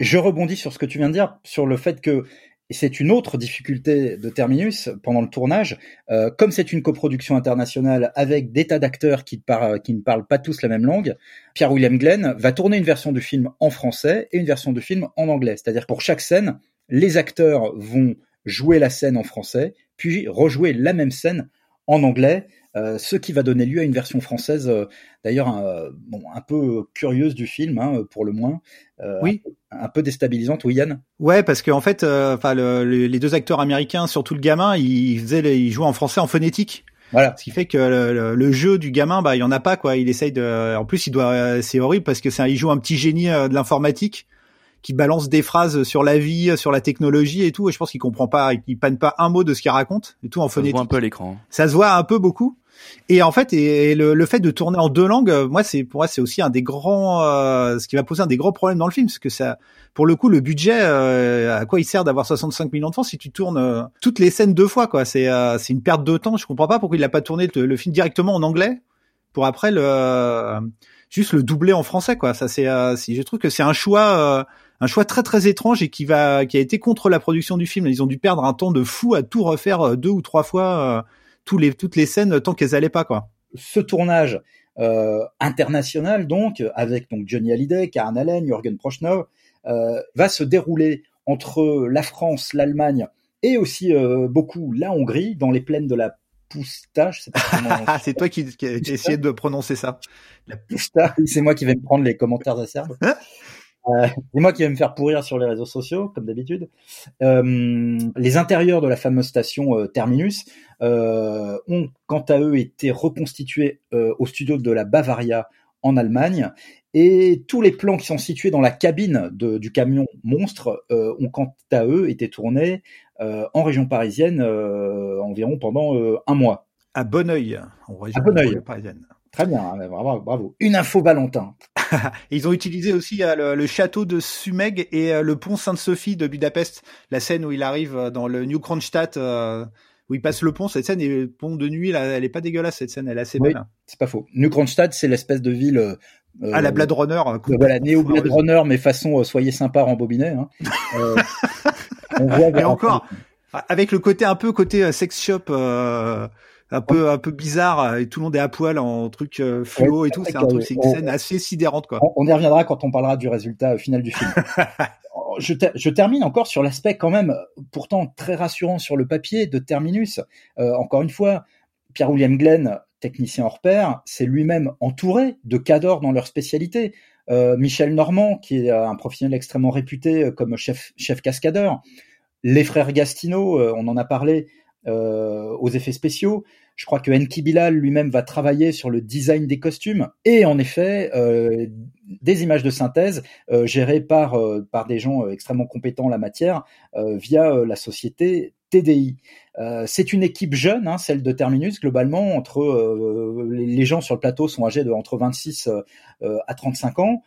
Je rebondis sur ce que tu viens de dire, sur le fait que c'est une autre difficulté de Terminus pendant le tournage. Euh, comme c'est une coproduction internationale avec des tas d'acteurs qui, qui, ne parlent pas tous la même langue, Pierre-William Glenn va tourner une version du film en français et une version du film en anglais. C'est-à-dire pour chaque scène, les acteurs vont jouer la scène en français, puis rejouer la même scène en anglais, euh, ce qui va donner lieu à une version française, euh, d'ailleurs un, bon, un peu curieuse du film, hein, pour le moins. Euh, oui. Un, un, peu déstabilisante, oui Yann? Ouais, parce qu'en fait, enfin le, les deux acteurs américains, surtout le gamin, ils, faisaient, ils jouaient en français en phonétique. Voilà. Ce qui fait que le, le, jeu du gamin, bah, il y en a pas quoi. Il essaye de. En plus, il doit. C'est horrible parce que c'est, il joue un petit génie de l'informatique qui balance des phrases sur la vie, sur la technologie et tout. Et je pense qu'il comprend pas, il panne pas un mot de ce qu'il raconte et tout en phonétique. Ça se voit un peu à l'écran. Ça se voit un peu beaucoup. Et en fait, et, le, le, fait de tourner en deux langues, moi, c'est pour moi, c'est aussi un des grands, euh, ce qui va poser un des gros problèmes dans le film, parce que ça, pour le coup, le budget, euh, à quoi il sert d'avoir 65 millions de francs si tu tournes euh, toutes les scènes deux fois, quoi C'est, euh, c'est une perte de temps. Je comprends pas pourquoi il a pas tourné le, le, film directement en anglais pour après le juste le doubler en français, quoi. Ça, c'est, je trouve que c'est un choix un choix très très étrange et qui va qui a été contre la production du film. Ils ont dû perdre un temps de fou à tout refaire deux ou trois fois tous les toutes les scènes tant qu'elles allaient pas quoi. Ce tournage euh, international donc avec donc Johnny Hallyday, Karen Allen, Jürgen Prochnow euh, va se dérouler entre la France, l'Allemagne et aussi euh, beaucoup la Hongrie dans les plaines de la Pousta, je sais pas comment. c'est toi qui, qui, qui essayé de prononcer ça. La Pousta, c'est moi qui vais me prendre les commentaires acerbes. Euh, c'est moi qui vais me faire pourrir sur les réseaux sociaux, comme d'habitude. Euh, les intérieurs de la fameuse station euh, Terminus euh, ont, quant à eux, été reconstitués euh, au studio de la Bavaria en Allemagne. Et tous les plans qui sont situés dans la cabine de, du camion monstre euh, ont, quant à eux, été tournés en région parisienne environ pendant un mois. À en région à Bonneuil. parisienne. Très bien, hein, bravo, bravo. Une info Valentin. Ils ont utilisé aussi euh, le, le, château de Sumeg et euh, le pont Sainte-Sophie de Budapest, la scène où il arrive euh, dans le New Kronstadt, où il passe le pont. Cette scène, et le pont de nuit, là, elle est pas dégueulasse, cette scène, elle est assez oui, belle. C'est pas faux. New Kronstadt, c'est l'espèce de ville. Euh, ah, la Blade Runner. Euh, voilà, néo Blade Runner, mais façon euh, soyez sympa, rembobiné. Hein. on voit et encore, avec le côté un peu côté sex shop un peu un peu bizarre et tout le monde est à poil en truc euh, fluo ouais, et tout c'est un truc c'est une on, scène assez sidérante quoi. On, y reviendra quand on parlera du résultat final du film. Je, ter je, termine encore sur l'aspect quand même pourtant très rassurant sur le papier de Terminus. Euh, encore une fois Pierre William Glenn technicien hors pair c'est lui-même entouré de cadors dans leur spécialité. Euh, Michel Normand qui est un professionnel extrêmement réputé comme chef chef cascadeur. Les frères Gastineau on en a parlé euh, aux effets spéciaux. Je crois que Enki Bilal lui-même va travailler sur le design des costumes et en effet euh, des images de synthèse euh, gérées par par des gens extrêmement compétents en la matière via la société TDI. c'est une équipe jeune, hein, celle de Terminus globalement. Entre les gens sur le plateau sont âgés de entre 26 à 35 ans.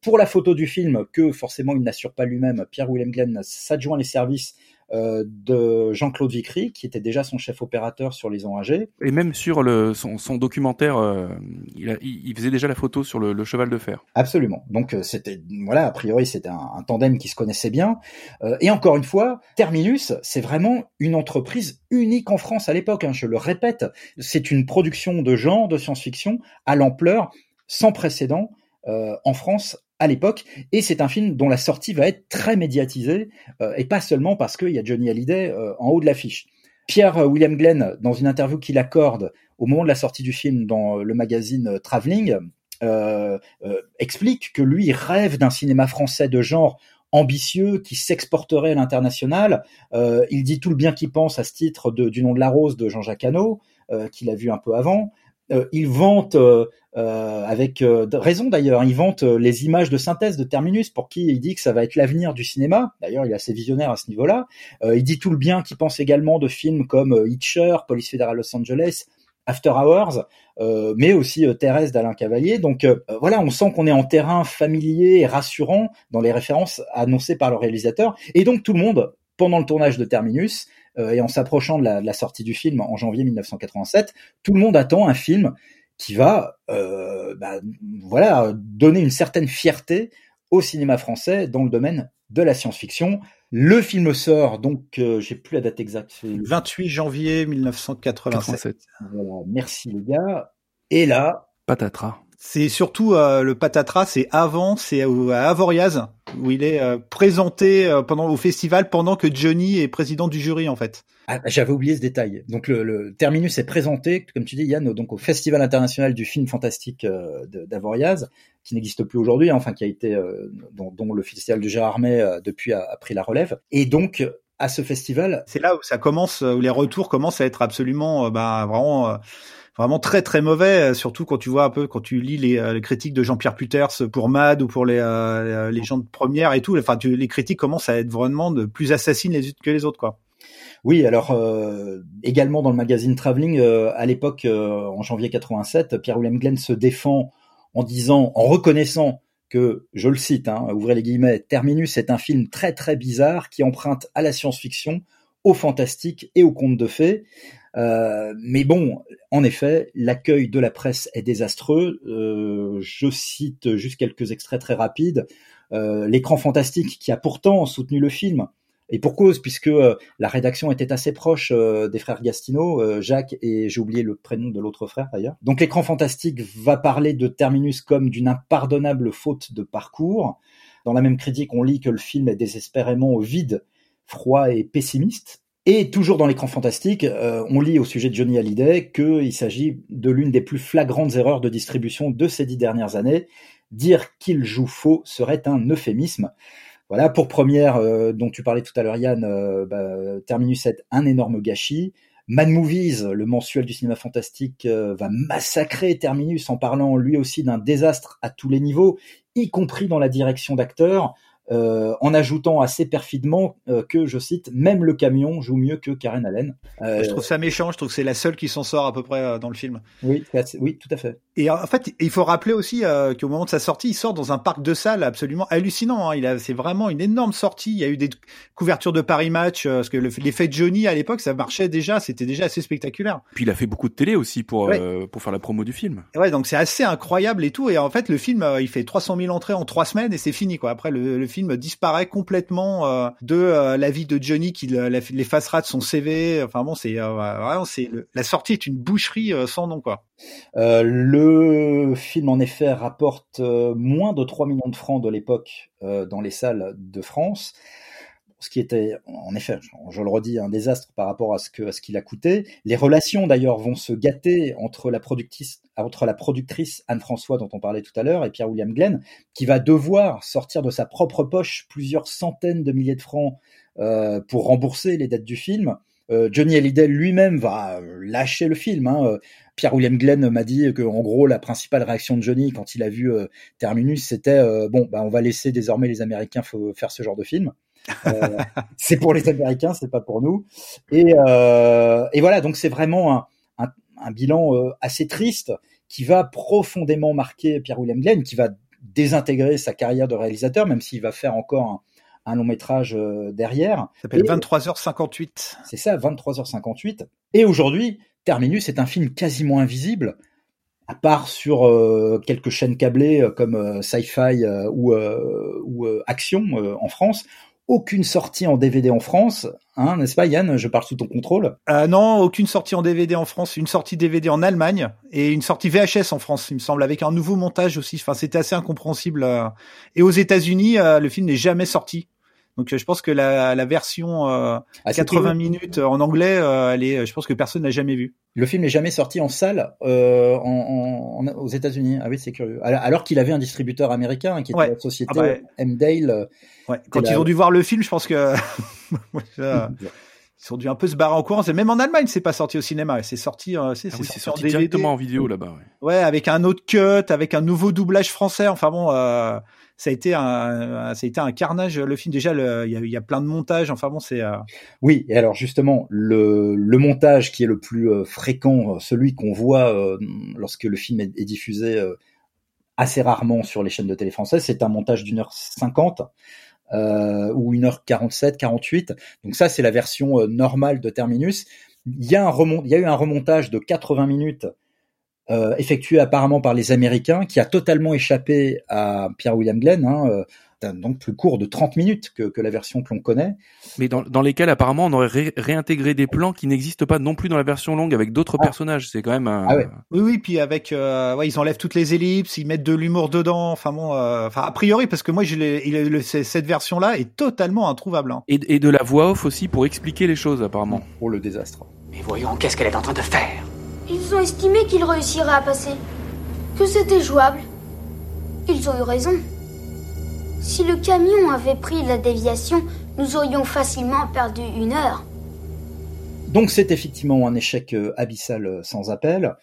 pour la photo du film, que forcément il n'assure pas lui-même, Pierre William Glenn s'adjoint les services de Jean-Claude Vicry, qui était déjà son chef opérateur sur Les Enragés. Et même sur le, son, son documentaire, euh, il, a, il, faisait déjà la photo sur le, le Cheval de Fer. Absolument. Donc euh, c'était, voilà, a priori c'était un, un, tandem qui se connaissait bien. Euh, et encore une fois, Terminus, c'est vraiment une entreprise entreprise unique en France à l'époque. Hein, je le répète, c'est une production de genre de science-fiction à l'ampleur sans précédent euh, en France à l'époque, et c'est un film dont la sortie va être très médiatisée, euh, et pas seulement parce qu'il y a Johnny Hallyday euh, en haut de l'affiche. Pierre William Glenn, dans une interview qu'il accorde au moment de la sortie du film dans le magazine Traveling, explique que lui rêve d'un cinéma français de genre ambitieux qui s'exporterait à l'international. il dit tout le bien qu'il pense à ce titre de, du nom de la rose de Jean-Jacques Hano, qu'il a vu un peu avant. Il vante euh, avec euh, raison d'ailleurs, il vante euh, les images de synthèse de Terminus pour qui il dit que ça va être l'avenir du cinéma. D'ailleurs, il est assez visionnaire à ce niveau-là. il dit tout le bien qu'il pense également de films comme Hitcher, Police Fédérale Los Angeles, After Hours, mais aussi Thérèse d'Alain Cavalier. Donc voilà, on sent qu'on est en terrain familier et rassurant dans les références annoncées par le réalisateur. Et donc tout le monde, pendant le tournage de Terminus, et en s'approchant de la, de la sortie du film en janvier 1987, tout le monde attend un film qui va euh, bah, voilà donner une certaine fierté au cinéma français dans le domaine de la science-fiction. Le film sort donc euh, j'ai plus la date exacte. 28 janvier 1987. Voilà, merci les gars. Et là, patatras. C'est surtout euh, le patatras, c'est avant, c'est à Avoriaz où il est euh, présenté euh, pendant au festival pendant que Johnny est président du jury en fait. Ah, j'avais oublié ce détail. Donc le, le, terminus est présenté, comme tu dis Yann, donc au Festival international du film fantastique d'Avoriaz, qui n'existe plus aujourd'hui, hein, enfin qui a été dont, dont, le festival de Gérardmer depuis a, a, pris la relève. Et donc à ce festival, c'est là où ça commence, où les retours commencent à être absolument, bah, vraiment vraiment très très mauvais, euh, surtout quand tu vois un peu, quand tu lis les, euh, critiques de Jean-Pierre Puters pour Mad ou pour les, euh, les gens de première et tout. Enfin, les critiques commencent à être vraiment de plus assassines les unes que les autres, quoi. Oui, alors euh, également dans le magazine Traveling, euh, à l'époque, euh, en janvier 87, Pierre-William Glenn se défend en disant, en reconnaissant que, je le cite, hein, ouvrez les guillemets, Terminus est un film très très bizarre qui emprunte à la science-fiction, au fantastique et au conte de fées. Euh, mais bon, en effet, l'accueil de la presse est désastreux. Euh, je cite juste quelques extraits très rapides. Euh, L'écran fantastique qui a pourtant soutenu le film, et pour cause, puisque la rédaction était assez proche des frères Gastino, Jacques et j'ai oublié le prénom de l'autre frère d'ailleurs. Donc l'écran fantastique va parler de Terminus comme d'une impardonnable faute de parcours. Dans la même critique, on lit que le film est désespérément vide, froid et pessimiste. Et toujours dans l'écran fantastique, euh, on lit au sujet de Johnny Hallyday qu'il s'agit de l'une des plus flagrantes erreurs de distribution de ces dix dernières années. Dire qu'il joue faux serait un euphémisme. Voilà, pour première, euh, dont tu parlais tout à l'heure Yann, euh, bah, Terminus est un énorme gâchis. Mad Movies, le mensuel du cinéma fantastique, va massacrer Terminus en parlant lui aussi d'un désastre à tous les niveaux, y compris dans la direction d'acteurs. Euh, en ajoutant assez perfidement euh, que, je cite, même le camion joue mieux que Karen Allen. Euh, je trouve ça méchant, je trouve que c'est la seule qui s'en sort à peu près dans le film. Oui, oui, tout à fait. Et en fait, il faut rappeler aussi qu'au moment de sa sortie, il sort dans un parc de salles absolument hallucinant. Hein. Il a, c'est vraiment une énorme sortie. Il y a eu des couvertures de Paris Match, parce que l'effet Johnny à l'époque, ça marchait déjà, c'était déjà assez spectaculaire. Puis il a fait beaucoup de télé aussi pour pour faire la promo du film. Ouais, donc c'est assez incroyable et tout. Et en fait, le film, il fait 300 000 entrées en trois semaines et c'est fini quoi. Après, le, le film disparaît complètement euh, de euh, la vie de Johnny qui l'effacera de son CV. Enfin bon, c'est euh, vraiment c'est la sortie est une boucherie sans nom quoi. Le film en effet rapporte moins de 3 millions de francs de l'époque dans les salles de France ce qui était en effet, je, le redis, un désastre par rapport à ce qu'il a coûté. Les relations d'ailleurs vont se gâter entre la productrice Anne-François dont on parlait tout à l'heure et Pierre-William Glenn, qui va devoir sortir de sa propre poche plusieurs centaines de milliers de francs euh, pour rembourser les dettes du film. Euh, Johnny Hallyday lui-même va lâcher le film. Hein. Pierre-William Glenn m'a dit que en gros la principale réaction de Johnny quand il a vu euh, Terminus c'était euh, bon bah on va laisser désormais les Américains faire ce genre de film. Euh, c'est pour les Américains, c'est pas pour nous. Et, et voilà, donc c'est vraiment un, un, un bilan assez triste qui va profondément marquer Pierre-William Glenn, qui va désintégrer sa carrière de réalisateur, même s'il va faire encore un, un long métrage derrière. Ça s'appelle 23h58. C'est ça, 23h58. Et aujourd'hui, Terminus est un film quasiment invisible, à part sur euh, quelques chaînes câblées comme Sci-Fi ou, ou Action en France aucune sortie en DVD en France, hein, n'est-ce pas Yann? Je parle sous ton contrôle. Euh, non, aucune sortie en DVD en France, une sortie DVD en Allemagne et une sortie VHS en France, il me semble, avec un nouveau montage aussi. Enfin, c'était assez incompréhensible. euh. Et aux États-Unis, euh, le film n'est jamais sorti. Donc, euh, je pense que la, la version euh, Ah, c'était- 80 minutes en anglais, euh, elle est, je pense que personne n'a jamais vu. Le film n'est jamais sorti en salle euh, en, en- aux États-Unis. Ah oui, c'est curieux. Alors, qu'il avait un distributeur américain hein, qui était Ouais. la société Ah bah, M-Dale. euh, Ouais. Quand la- ils ont dû voir le film, je pense que ils ont dû un peu se barrer en courant. Et même en Allemagne, c'est pas sorti au cinéma. C'est sorti, euh, c'est Ah oui, sorti, sorti en DVD. directement en vidéo là-bas. ouais. Ouais, avec un autre cut, avec un nouveau doublage français. Enfin bon, euh, ça a été un, ça a été un carnage. Le film déjà, il y y a plein de montages. Enfin bon, c'est euh, Oui, et alors justement, le, le montage qui est le plus euh, fréquent, euh, celui qu'on voit lorsque le film est, diffusé assez rarement sur les chaînes de télé françaises, c'est un montage d'une heure cinquante ou une heure quarante-sept, quarante-huit. Donc ça, c'est la version normale de Terminus. Il y il y a eu un remontage de 80 minutes euh, effectué apparemment par les Américains, qui a totalement échappé à Pierre William Glenn. Hein, euh, donc plus court de 30 minutes que, que la version que l'on connaît. Mais dans, dans lesquels apparemment on aurait ré- réintégré des plans qui n'existent pas non plus dans la version longue avec d'autres Ah. personnages. C'est quand même un... Ah ouais. oui, oui. Puis avec, euh, ouais, ils enlèvent toutes les ellipses, ils mettent de l'humour dedans. Enfin bon, euh, enfin a priori, parce que moi, je il cette version-là est totalement introuvable. hein. Et, et de la voix off aussi pour expliquer les choses apparemment. pour le désastre. Mais voyons, qu'est-ce qu'elle est en train de faire? Ils ont estimé qu'il réussirait à passer. Que c'était jouable. Ils ont eu raison. Si le camion avait pris la déviation, nous aurions facilement perdu une heure. Donc c'est effectivement un échec euh, abyssal euh, sans appel.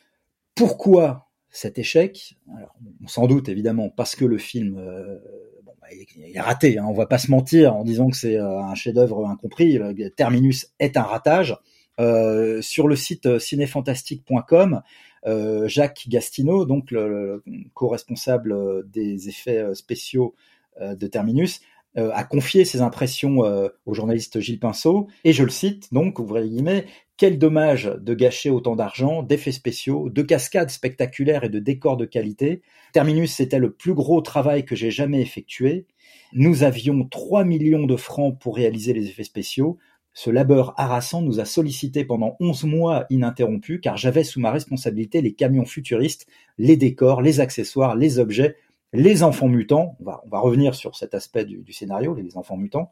Pourquoi cet échec? Alors, on s'en doute évidemment parce que le film euh, bah, est- raté. Hein, on va pas se mentir en disant que c'est un chef-d'œuvre incompris. Terminus est un ratage. Euh, sur le site euh, cinéfantastique.com, euh, Jacques Gastineau, donc le, le co-responsable des effets spéciaux de Terminus, a confié ses impressions au journaliste Gilles Pinceau, et je le cite, donc, ouvrez les guillemets, quel dommage de gâcher autant d'argent, d'effets spéciaux, de cascades spectaculaires et de décors de qualité. Terminus, c'était le plus gros travail que j'ai jamais effectué. Nous avions 3 millions de francs pour réaliser les effets spéciaux. Ce labeur harassant nous a sollicité pendant 11 mois ininterrompus car j'avais sous ma responsabilité les camions futuristes, les décors, les accessoires, les objets, les enfants mutants. On va, on va revenir sur cet aspect du, du scénario, les enfants mutants.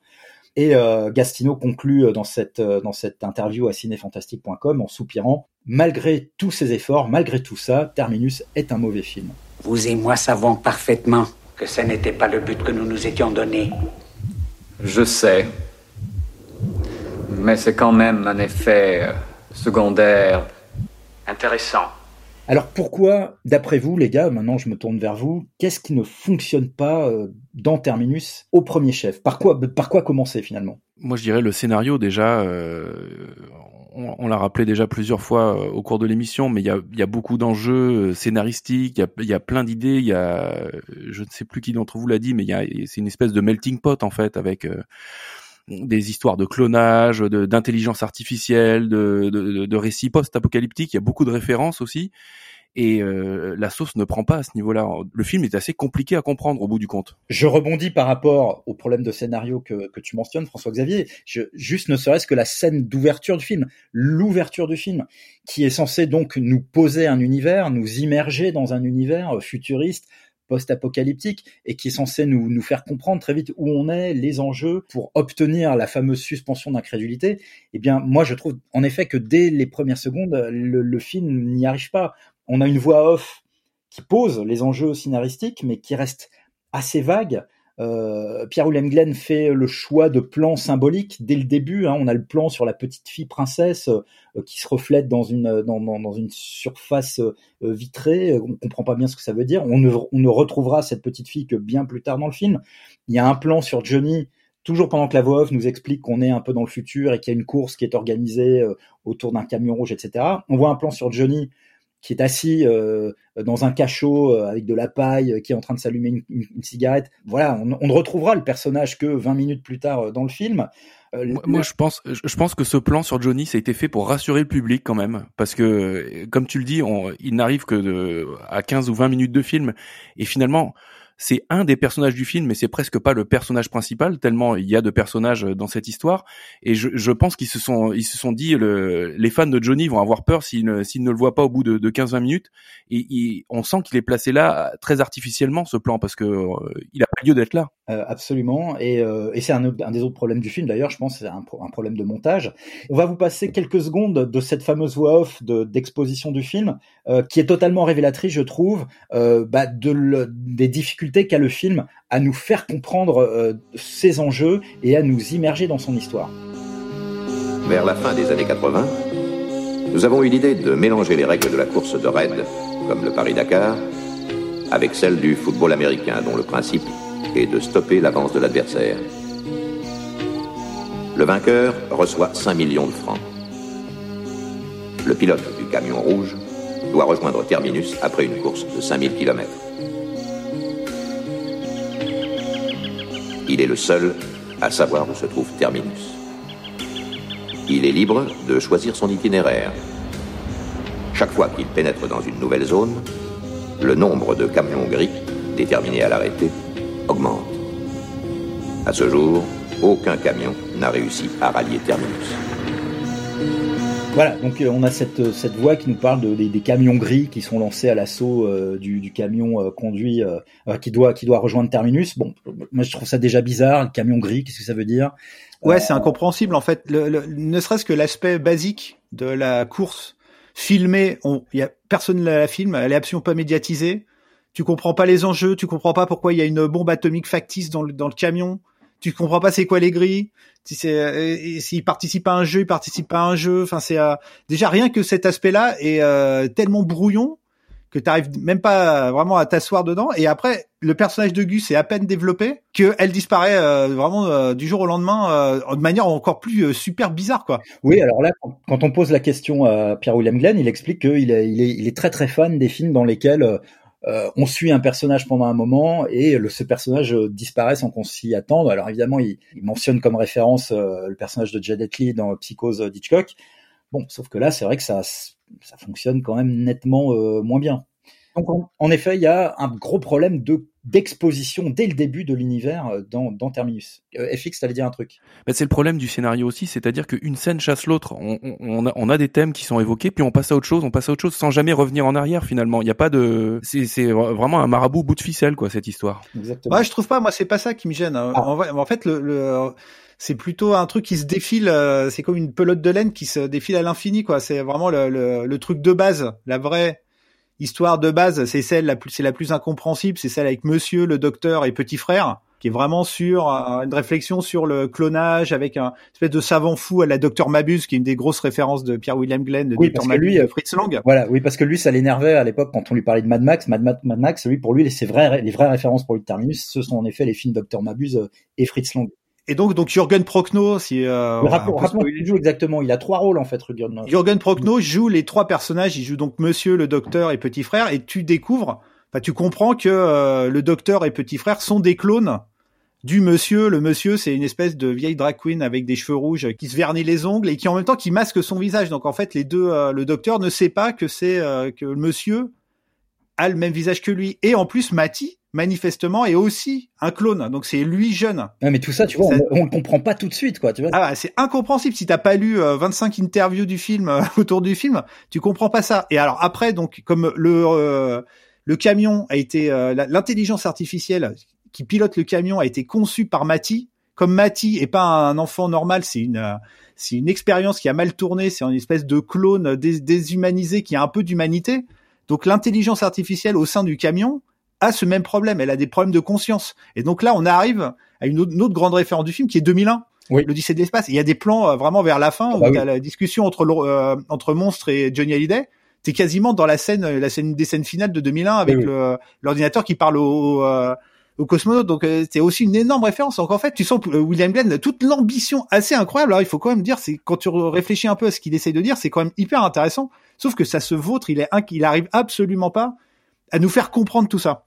Et euh, Gastino conclut dans cette, euh, dans cette interview à cinéfantastique.com en soupirant Malgré tous ces efforts, malgré tout ça, Terminus est un mauvais film. Vous et moi savons parfaitement que ce n'était pas le but que nous nous étions donné. Je sais. Mais c'est quand même un effet euh, secondaire intéressant. Alors pourquoi, d'après vous, les gars, maintenant je me tourne vers vous, qu'est-ce qui ne fonctionne pas euh, dans Terminus au premier chef? Par quoi, par quoi commencer finalement? Moi je dirais le scénario déjà, euh, on, on l'a rappelé déjà plusieurs fois au cours de l'émission, mais il y a, il y a beaucoup d'enjeux scénaristiques, il y a, il y a plein d'idées, il y a, je ne sais plus qui d'entre vous l'a dit, mais c'est une espèce de melting pot en fait avec euh, des histoires de clonage, d'intelligence artificielle, de, de, récits post-apocalyptiques. Il y a beaucoup de références aussi. Et euh, la sauce ne prend pas à ce niveau-là. Le film est assez compliqué à comprendre au bout du compte. Je rebondis par rapport au problème de scénario que, que tu mentionnes, François-Xavier. Juste ne serait-ce que la scène d'ouverture du film, l'ouverture du film, qui est censée donc nous poser un univers, nous immerger dans un univers futuriste, post-apocalyptique et qui est censé nous, nous faire comprendre très vite où on est, les enjeux pour obtenir la fameuse suspension d'incrédulité, eh bien, moi, je trouve en effet que dès les premières secondes, le, le film n'y arrive pas. On a une voix off qui pose les enjeux scénaristiques, mais qui reste assez vague. Euh, Pierre Willem Glenn fait le choix de plans symboliques dès le début. Hein, on a le plan sur la petite fille princesse euh, qui se reflète dans une une surface euh, vitrée. On comprend pas bien ce que ça veut dire. On ne, on ne retrouvera cette petite fille que bien plus tard dans le film. Il y a un plan sur Johnny toujours pendant que la voix off nous explique qu'on est un peu dans le futur et qu'il y a une course qui est organisée euh, autour d'un camion rouge, etc. On voit un plan sur Johnny qui est assis euh, dans un cachot euh, avec de la paille, euh, qui est en train de s'allumer une, une, une, cigarette. Voilà, on, on, ne retrouvera le personnage que 20 minutes plus tard dans le film. Euh, moi, moi, je pense, je pense que ce plan sur Johnny, ça a été fait pour rassurer le public quand même, parce que, comme tu le dis, on, il n'arrive que de, à 15 ou 20 minutes de film, et finalement, c'est un des personnages du film, mais c'est presque pas le personnage principal, tellement il y a de personnages dans cette histoire. Et je, je pense qu'ils se sont, ils se sont dit, le, les fans de Johnny vont avoir peur s'ils ne, ne le voient pas au bout de, de 15-20 minutes. Et, on sent qu'il est placé là très artificiellement ce plan parce que euh, il a pas lieu d'être là. Euh, absolument. Et, euh, et c'est un, des autres problèmes du film d'ailleurs. Je pense c'est un, problème de montage. On va vous passer quelques secondes de cette fameuse voix off d'exposition du film, qui est totalement révélatrice, je trouve, bah, de le, des difficultés qu'a le film à nous faire comprendre euh, ses enjeux et à nous immerger dans son histoire. Vers la fin des années 80, nous avons eu l'idée de mélanger les règles de la course de raid, comme le Paris-Dakar, avec celles du football américain, dont le principe est de stopper l'avance de l'adversaire. Le vainqueur reçoit 5 millions de francs. Le pilote du camion rouge doit rejoindre Terminus après une course de 5000 km. Il est le seul à savoir où se trouve Terminus. Il est libre de choisir son itinéraire. Chaque fois qu'il pénètre dans une nouvelle zone, le nombre de camions gris, déterminés à l'arrêter, augmente. À ce jour, aucun camion n'a réussi à rallier Terminus. Voilà, donc euh, on a cette, euh, cette voix qui nous parle de, des, camions gris qui sont lancés à l'assaut euh, du, du, camion conduit qui doit qui doit rejoindre Terminus. Bon, moi je trouve ça déjà bizarre, le camion gris, qu'est-ce que ça veut dire? Ouais, c'est incompréhensible en fait. Le, ne serait-ce que l'aspect basique de la course filmée, on, y a personne la filme, elle est absolument pas médiatisée. Tu comprends pas les enjeux, tu comprends pas pourquoi il y a une bombe atomique factice dans le, dans le camion. Tu comprends pas c'est quoi les grilles. Si c'est euh, s'il participe à un jeu il participe pas à un jeu. Enfin c'est euh, déjà rien que cet aspect là est euh, tellement brouillon que tu arrives même pas vraiment à t'asseoir dedans. Et après le personnage de Gus est à peine développé que elle disparaît vraiment du jour au lendemain de manière encore plus super bizarre quoi. Oui, alors là quand on pose la question à Pierre William Glenn, il explique qu'il est, il est, il est très très fan des films dans lesquels euh, on suit un personnage pendant un moment et le, ce personnage euh, disparaît sans qu'on s'y attende. Alors évidemment, il, mentionne comme référence euh, le personnage de Janet Lee dans Psychose d'Hitchcock. Bon, sauf que là, c'est vrai que ça, ça fonctionne quand même nettement moins bien. Donc, en, effet, il y a un gros problème de d'exposition dès le début de l'univers euh, dans, dans Terminus. Euh, FX, t'allais dire un truc. Bah, c'est le problème du scénario aussi, c'est-à-dire qu'une scène chasse l'autre. On, on, a, on a des thèmes qui sont évoqués, puis on passe à autre chose, on passe à autre chose sans jamais revenir en arrière finalement. Il n'y a pas de, c'est vraiment un marabout bout de ficelle quoi cette histoire. Exactement. Ouais, je trouve pas. Moi, c'est pas ça qui me gêne. Hein. Ah. En, fait, le, le c'est plutôt un truc qui se défile. Euh, c'est comme une pelote de laine qui se défile à l'infini, quoi. C'est vraiment le, le, le, truc de base, la vraie histoire de base, c'est celle la plus, c'est la plus incompréhensible, c'est celle avec Monsieur, le Docteur et Petit Frère, qui est vraiment sur euh, une réflexion sur le clonage avec un espèce de savant fou à la Docteur Mabuse, qui est une des grosses références de Pierre William Glenn, de oui, parce que lui, Fritz Lang. Voilà, oui, parce que lui, ça l'énervait à l'époque quand on lui parlait de Mad Max. Mad, Mad, Max, lui, pour lui, les, vraies, les vraies références pour lui Terminus, ce sont en effet les films Docteur Mabuse et Fritz Lang. Et donc, donc Jürgen Prochnow, si euh, rappelons, il joue exactement. Il a trois rôles en fait. Jürgen Prochnow joue les trois personnages. Il joue donc Monsieur, le Docteur et Petit Frère. Et tu découvres, enfin, tu comprends que euh, le Docteur et Petit Frère sont des clones du Monsieur. Le Monsieur, c'est une espèce de vieille drag queen avec des cheveux rouges qui se vernit les ongles et qui en même temps qui masque son visage. Donc en fait, les deux, euh, le Docteur ne sait pas que c'est euh, que le Monsieur a le même visage que lui. Et en plus, Matty manifestement est aussi un clone. Donc c'est lui jeune. mais tout ça, tu vois, on, le comprend pas tout de suite, quoi. Tu vois. Ah, c'est incompréhensible. Si t'as pas lu 25 euh, interviews du film euh, autour du film, tu comprends pas ça. Et alors après, donc comme le euh, le camion a été l'intelligence artificielle qui pilote le camion a été conçue par Mati. Comme Mati est pas un enfant normal, c'est une c'est une expérience qui a mal tourné. C'est une espèce de clone déshumanisé qui a un peu d'humanité. Donc l'intelligence artificielle au sein du camion a ce même problème. Elle a des problèmes de conscience. Et donc là, on arrive à une autre, grande référence du film qui est 2001. Oui. L'Odyssée de l'espace. Il y a des plans euh, vraiment vers la fin ah où bah la discussion entre euh, entre monstre et Johnny Hallyday. T'es quasiment dans la scène, la scène des scènes finales de 2001 avec l'ordinateur qui parle au, euh, au cosmonaute. Donc c'est aussi une énorme référence. Donc en fait, tu sens William Glenn toute l'ambition assez incroyable. Alors il faut quand même dire, c'est quand tu réfléchis un peu à ce qu'il essaye de dire, c'est quand même hyper intéressant. Sauf que ça se vautre. Il est un, il arrive absolument pas à nous faire comprendre tout ça.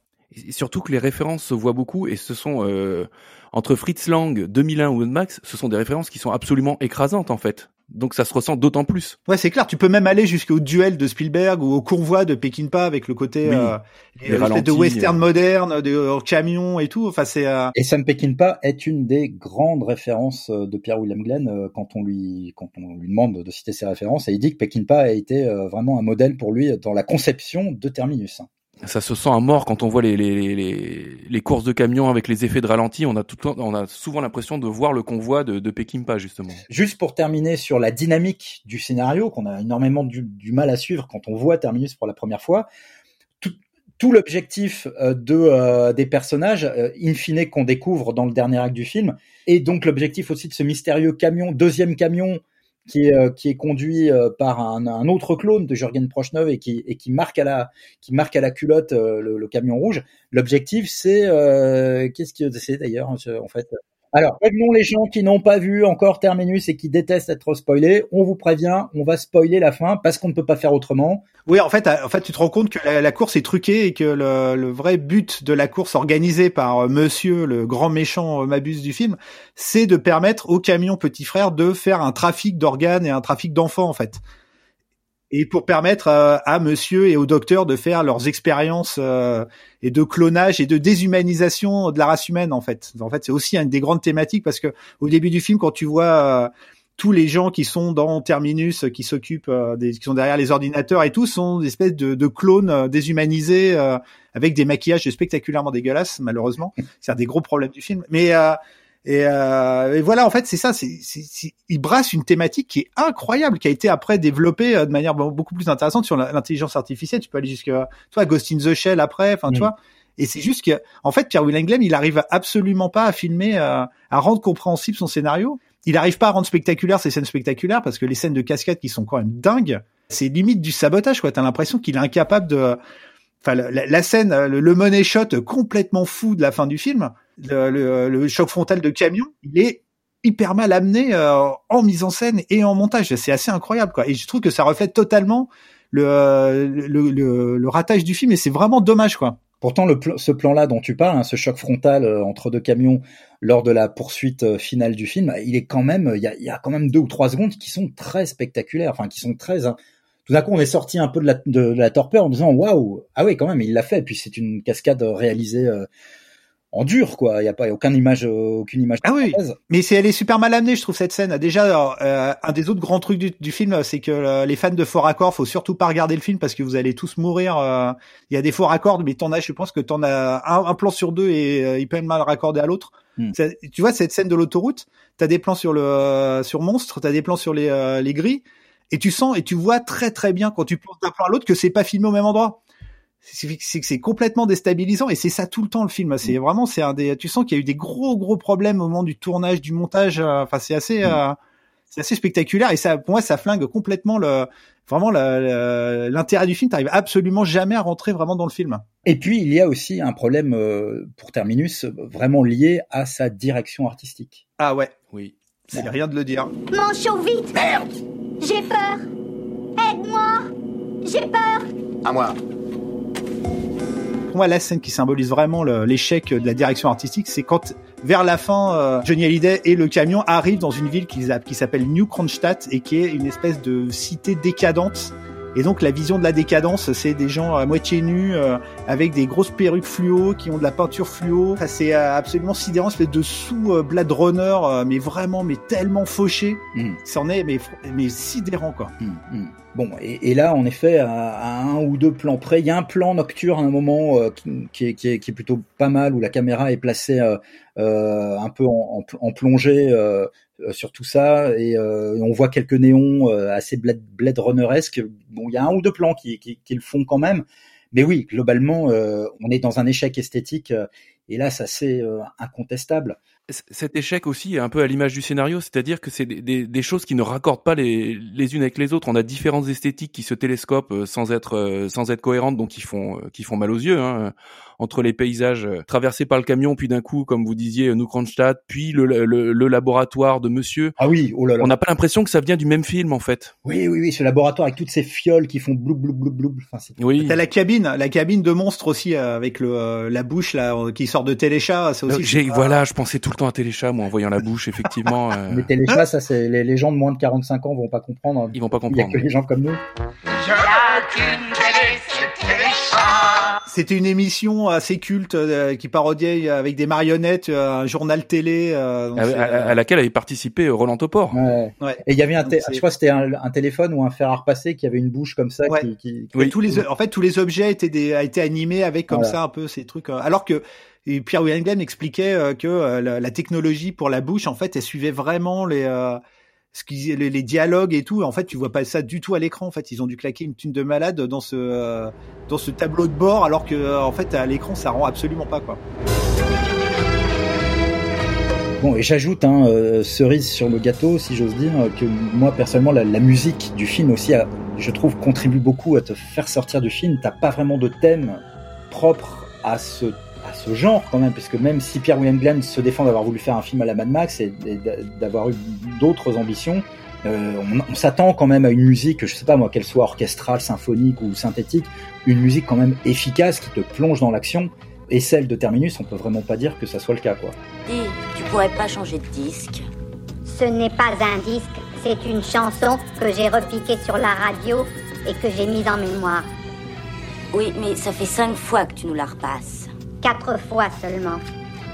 Surtout que les références se voient beaucoup et ce sont euh, entre Fritz Lang, 2001 ou Mad Max, ce sont des références qui sont absolument écrasantes en fait. Donc ça se ressent d'autant plus. Ouais, c'est clair. Tu peux même aller jusqu'au duel de Spielberg ou au convoi de Peckinpah avec le côté Oui. euh, Les de western euh. moderne, de euh, camion et tout. Enfin, c'est euh, Et Sam Peckinpah est une des grandes références euh, de Pierre William Glenn euh, quand on lui quand on lui demande de citer ses références et il dit que Peckinpah a été euh, vraiment un modèle pour lui dans la conception de Terminus. Ça se sent à mort quand on voit les, les, les, courses de camions avec les effets de ralenti. On a tout on a souvent l'impression de voir le convoi de, de Peckinpah justement. Juste pour terminer sur la dynamique du scénario qu'on a énormément du, mal à suivre quand on voit Terminus pour la première fois. Tout, tout l'objectif euh, de euh, des personnages, euh, in fine, qu'on découvre dans le dernier acte du film, et donc l'objectif aussi de ce mystérieux camion, deuxième camion qui est euh, qui est conduit euh, par un, un autre clone de Jürgen Prochnow et qui et qui marque à la qui marque à la culotte euh, le, le camion rouge. L'objectif c'est qu'est-ce que c'est d'ailleurs en fait. Alors, prévenons les gens qui n'ont pas vu encore Terminus et qui détestent être spoilés. On vous prévient, on va spoiler la fin parce qu'on ne peut pas faire autrement. Oui, en fait, en fait, tu te rends compte que la, la course est truquée et que le, le vrai but de la course organisée par euh, Monsieur, le grand méchant euh, Mabuse du film, c'est de permettre au camion petit frère de faire un trafic d'organes et un trafic d'enfants, en fait. Et pour permettre euh, à Monsieur et au docteur de faire leurs expériences euh, et de clonage et de déshumanisation de la race humaine, en fait. En fait, c'est aussi une des grandes thématiques parce que au début du film, quand tu vois euh, tous les gens qui sont dans Terminus, qui s'occupent, euh, des, qui sont derrière les ordinateurs et tout, sont des espèces de, de clones euh, déshumanisés euh, avec des maquillages spectaculairement dégueulasses, malheureusement. C'est un des gros problèmes du film. Mais et, euh, et voilà, en fait, c'est ça. C'est, il brasse une thématique qui est incroyable, qui a été après développée euh, de manière be- beaucoup plus intéressante sur l'intelligence artificielle. Tu peux aller jusque, toi, Ghost in the Shell après. Enfin, tu vois. Et c'est juste que, en fait, Pierre William Glenn, il arrive absolument pas à filmer, euh, à rendre compréhensible son scénario. Il arrive pas à rendre spectaculaire ces scènes spectaculaires parce que les scènes de cascade qui sont quand même dingues, c'est limite du sabotage, quoi. T'as l'impression qu'il est incapable de, enfin, la, la- la scène, le, le money shot complètement fou de la fin du film, le, le- le choc frontal de camion, il est hyper mal amené euh, en mise en scène et en montage. C'est assez incroyable, quoi. Et je trouve que ça reflète totalement le, euh, le, le, ratage du film et c'est vraiment dommage, quoi. Pourtant, le pl- ce plan-là dont tu parles, hein, ce choc frontal euh, entre deux camions lors de la poursuite euh, finale du film, il est quand même, il y a, y a quand même deux ou trois secondes qui sont très spectaculaires, enfin qui sont très. hein. Tout d'un coup, on est sorti un peu de la, de, de la torpeur en disant waouh, ah oui, quand même, il l'a fait. Et puis c'est une cascade réalisée euh, en dur, quoi. Il y a pas aucune image, euh, aucune image. Ah oui. Mais c'est elle est super mal amenée, je trouve cette scène. Déjà, euh, un des autres grands trucs du, du film, c'est que euh, les fans de faux raccords, faut surtout pas regarder le film parce que vous allez tous mourir. euh, Il y a des faux raccords, mais t'en as, je pense que t'en as un, un plan sur deux et euh, il peut être mal raccordé à l'autre. Hmm. Tu vois cette scène de l'autoroute, t'as des plans sur le euh, sur monstre, t'as des plans sur les euh, les grilles, et tu sens et tu vois très très bien quand tu plonges d'un plan à l'autre que c'est pas filmé au même endroit. C'est que c'est complètement déstabilisant et c'est ça tout le temps le film. C'est vraiment c'est un des. Tu sens qu'il y a eu des gros gros problèmes au moment du tournage, du montage. euh, Enfin c'est assez euh, c'est assez spectaculaire et ça pour moi ça flingue complètement le vraiment le- le- l'intérêt du film. T'arrives absolument jamais à rentrer vraiment dans le film. Et puis il y a aussi un problème euh, pour Terminus vraiment lié à sa direction artistique. Ah ouais, Oui. c'est rien de le dire. Manchot, vite Merde J'ai peur Aide-moi J'ai peur À moi. Moi, la scène qui symbolise vraiment l'échec de la direction artistique, c'est quand, vers la fin, euh, Johnny Hallyday et le camion arrivent dans une ville qui, qui s'appelle New Kronstadt et qui est une espèce de cité décadente. Et donc, la vision de la décadence, c'est des gens à moitié nus, euh, avec des grosses perruques fluo, qui ont de la peinture fluo. Enfin, c'est euh, absolument sidérant, espèce de sous euh, Blade Runner, euh, mais vraiment, mais tellement fauché. Mm. C'en est, mais, mais sidérant, quoi. Hum, hum. Bon, et, et là, en effet, à, à un ou deux plans près, il y a un plan nocturne à un moment euh, qui, qui est, qui, est, qui est plutôt pas mal, où la caméra est placée un peu en, en, en plongée sur tout ça, et, euh, et on voit quelques néons euh, assez Blade, Blade Runner-esque. Bon, il y a un ou deux plans qui, qui, qui le font quand même, mais oui, globalement, euh, on est dans un échec esthétique, euh, et là, ça c'est euh, incontestable. Cet échec aussi est un peu à l'image du scénario, c'est-à-dire que c'est des, des- des choses qui ne raccordent pas les, les unes avec les autres. On a différentes esthétiques qui se télescopent euh, sans être euh, sans être cohérentes, donc qui font euh, qui font mal aux yeux. Hein. Entre les paysages euh, traversés par le camion, puis d'un coup, comme vous disiez, New Kronstadt, puis le, le, le laboratoire de Monsieur. Ah oui, oh là là. On n'a pas l'impression que ça vient du même film en fait. Oui, oui, oui, ce laboratoire avec toutes ces fioles qui font blou blou blou blou. Enfin, c'est Oui. T'as la cabine, la cabine de monstre aussi, euh, avec le, euh, la bouche là, euh, qui sort de Téléchat, c'est aussi. Euh, j'ai- voilà, je pensais tout le temps un téléchat, moi, en voyant la bouche, effectivement. euh, Mais téléchat, ça c'est les, les gens de moins de 45 ans vont pas comprendre. Ils vont pas Il y a comprendre. que les gens comme nous. C'était une émission assez culte euh, qui parodiait avec des marionnettes euh, un journal télé. euh, donc À, c'est, à- à laquelle avait participé Roland Topor. Ouais. Ouais. Et il y avait un, Donc, je crois que c'était un, un téléphone ou un fer à repasser qui avait une bouche comme ça Ouais. qui, qui- Et tous les, en fait, tous les objets étaient des, a été animés avec comme Voilà. ça un peu ces trucs. euh, alors que et Pierre William Glenn expliquait euh, que euh, la, la technologie pour la bouche, en fait, elle suivait vraiment les, euh, ce qu'ils- les, dialogues et tout. En fait, tu vois pas ça du tout à l'écran. En fait, ils ont dû claquer une thune de malade dans ce, euh, tableau de bord, alors que euh, en fait, à l'écran, ça rend absolument pas quoi. Bon, et j'ajoute hein, euh, cerise sur le gâteau, si j'ose dire, que moi personnellement, la, musique du film aussi, je trouve, contribue beaucoup à te faire sortir du film. T'as pas vraiment de thème propre à ce à ce genre quand même, parce que même si Pierre William Glenn se défend d'avoir voulu faire un film à la Mad Max et, et d'a- d'avoir eu d'autres ambitions, euh, on, on s'attend quand même à une musique, je sais pas moi, qu'elle soit orchestrale, symphonique ou synthétique, une musique quand même efficace qui te plonge dans l'action. Et celle de Terminus, on peut vraiment pas dire que ça soit le cas, quoi. Dis, tu pourrais pas changer de disque? Ce n'est pas un disque, c'est une chanson que j'ai repiquée sur la radio et que j'ai mise en mémoire. Oui, mais ça fait cinq fois que tu nous la repasses. Quatre fois seulement.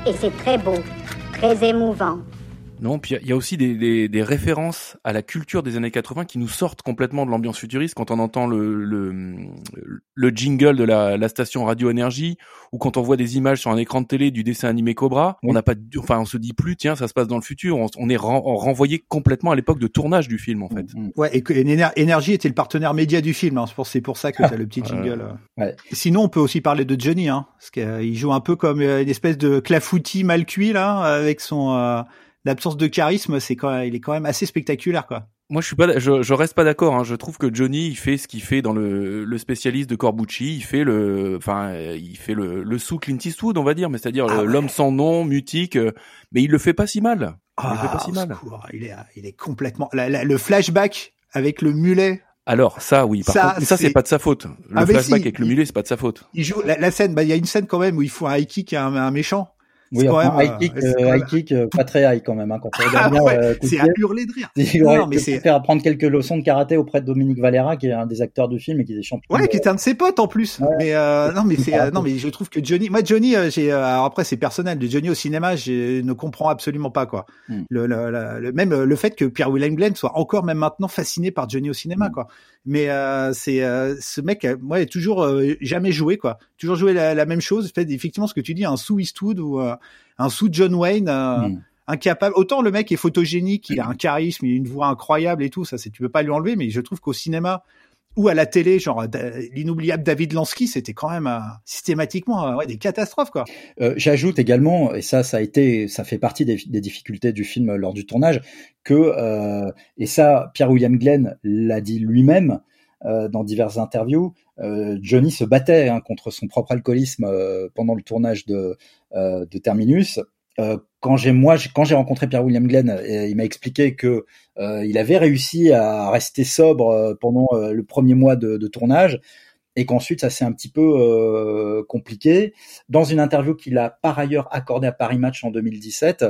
Et c'est très beau, très émouvant. Non, puis il y a aussi des, des, des références à la culture des années 80 qui nous sortent complètement de l'ambiance futuriste quand on entend le, le, le jingle de la, la station Radio Énergie ou quand on voit des images sur un écran de télé du dessin animé Cobra. On n'a pas, enfin, on se dit plus, tiens, ça se passe dans le futur. On, on est ren- renvoyé complètement à l'époque de tournage du film, en fait. Ouais, et que Éner- Énergie était le partenaire média du film. Hein. C'est pour- C'est pour ça que t'as le petit jingle. euh. Ouais. Sinon, on peut aussi parler de Johnny, hein, parce qu'il joue un peu comme euh, une espèce de clafoutis mal cuit là, avec son euh, l'absence de charisme. C'est quand même, il est quand même assez spectaculaire, quoi. Moi, je suis pas, je, je reste pas d'accord. Hein. Je trouve que Johnny, il fait ce qu'il fait dans le, le spécialiste de Corbucci. Il fait le, enfin, il fait le, le sous Clint Eastwood, on va dire, mais c'est-à-dire Ah ouais. l'homme sans nom, mutique. euh, Mais il le fait pas si mal. Il le fait Ah, pas si au mal. il est, il est complètement. la- la- le flashback avec le mulet. Alors ça, oui. Par Ça, contre, mais ça, c'est pas de sa faute. Le Ah, flashback si, avec le mulet, c'est pas de sa faute. Il joue la, la scène. Bah, il y a une scène quand même où il faut un high kick à un, un méchant. Oui, C'est quand enfin, même, high euh, kick, euh, high kick, euh, pas très high quand même, hein, quand Ah ouais, euh, c'est à hurler de rire. Non, mais pu c'est- faire prendre quelques leçons de karaté auprès de Dominique Valera, qui est un des acteurs du film et qui est champion. Ouais, de- qui était un de ses potes en plus. Mais euh, non, mais c'est non, mais je trouve que Johnny, moi Johnny, j'ai après c'est personnel. De Johnny au cinéma, je ne comprends absolument pas quoi. Hmm. Le, le, le- le- même le fait que Pierre William Glenn soit encore même maintenant fasciné par Johnny au cinéma quoi. Mais euh, c'est euh, ce mec, euh, moi, il a toujours euh, jamais joué quoi. Toujours joué la, la même chose. Fait effectivement ce que tu dis, un sous Eastwood ou euh, un sous John Wayne. euh, Hmm. incapable autant le mec est photogénique il a un charisme il a une voix incroyable et tout ça c'est tu peux pas lui enlever mais je trouve qu'au cinéma ou à la télé, genre da- l'inoubliable David Lansky, c'était quand même euh, systématiquement euh, ouais, des catastrophes quoi. Euh, J'ajoute également, et ça, ça a été, ça fait partie des, difficultés du film lors du tournage, que euh, et ça, Pierre William Glenn l'a dit lui-même euh, dans diverses interviews. euh, Johnny se battait hein, contre son propre alcoolisme euh, pendant le tournage de, euh, de Terminus. Euh, quand j'ai moi, quand j'ai rencontré Pierre William Glenn, euh, il m'a expliqué que euh, il avait réussi à rester sobre euh, pendant euh, le premier mois de, de tournage et qu'ensuite ça s'est un petit peu euh, compliqué. Dans une interview qu'il a par ailleurs accordée à Paris Match en 2017,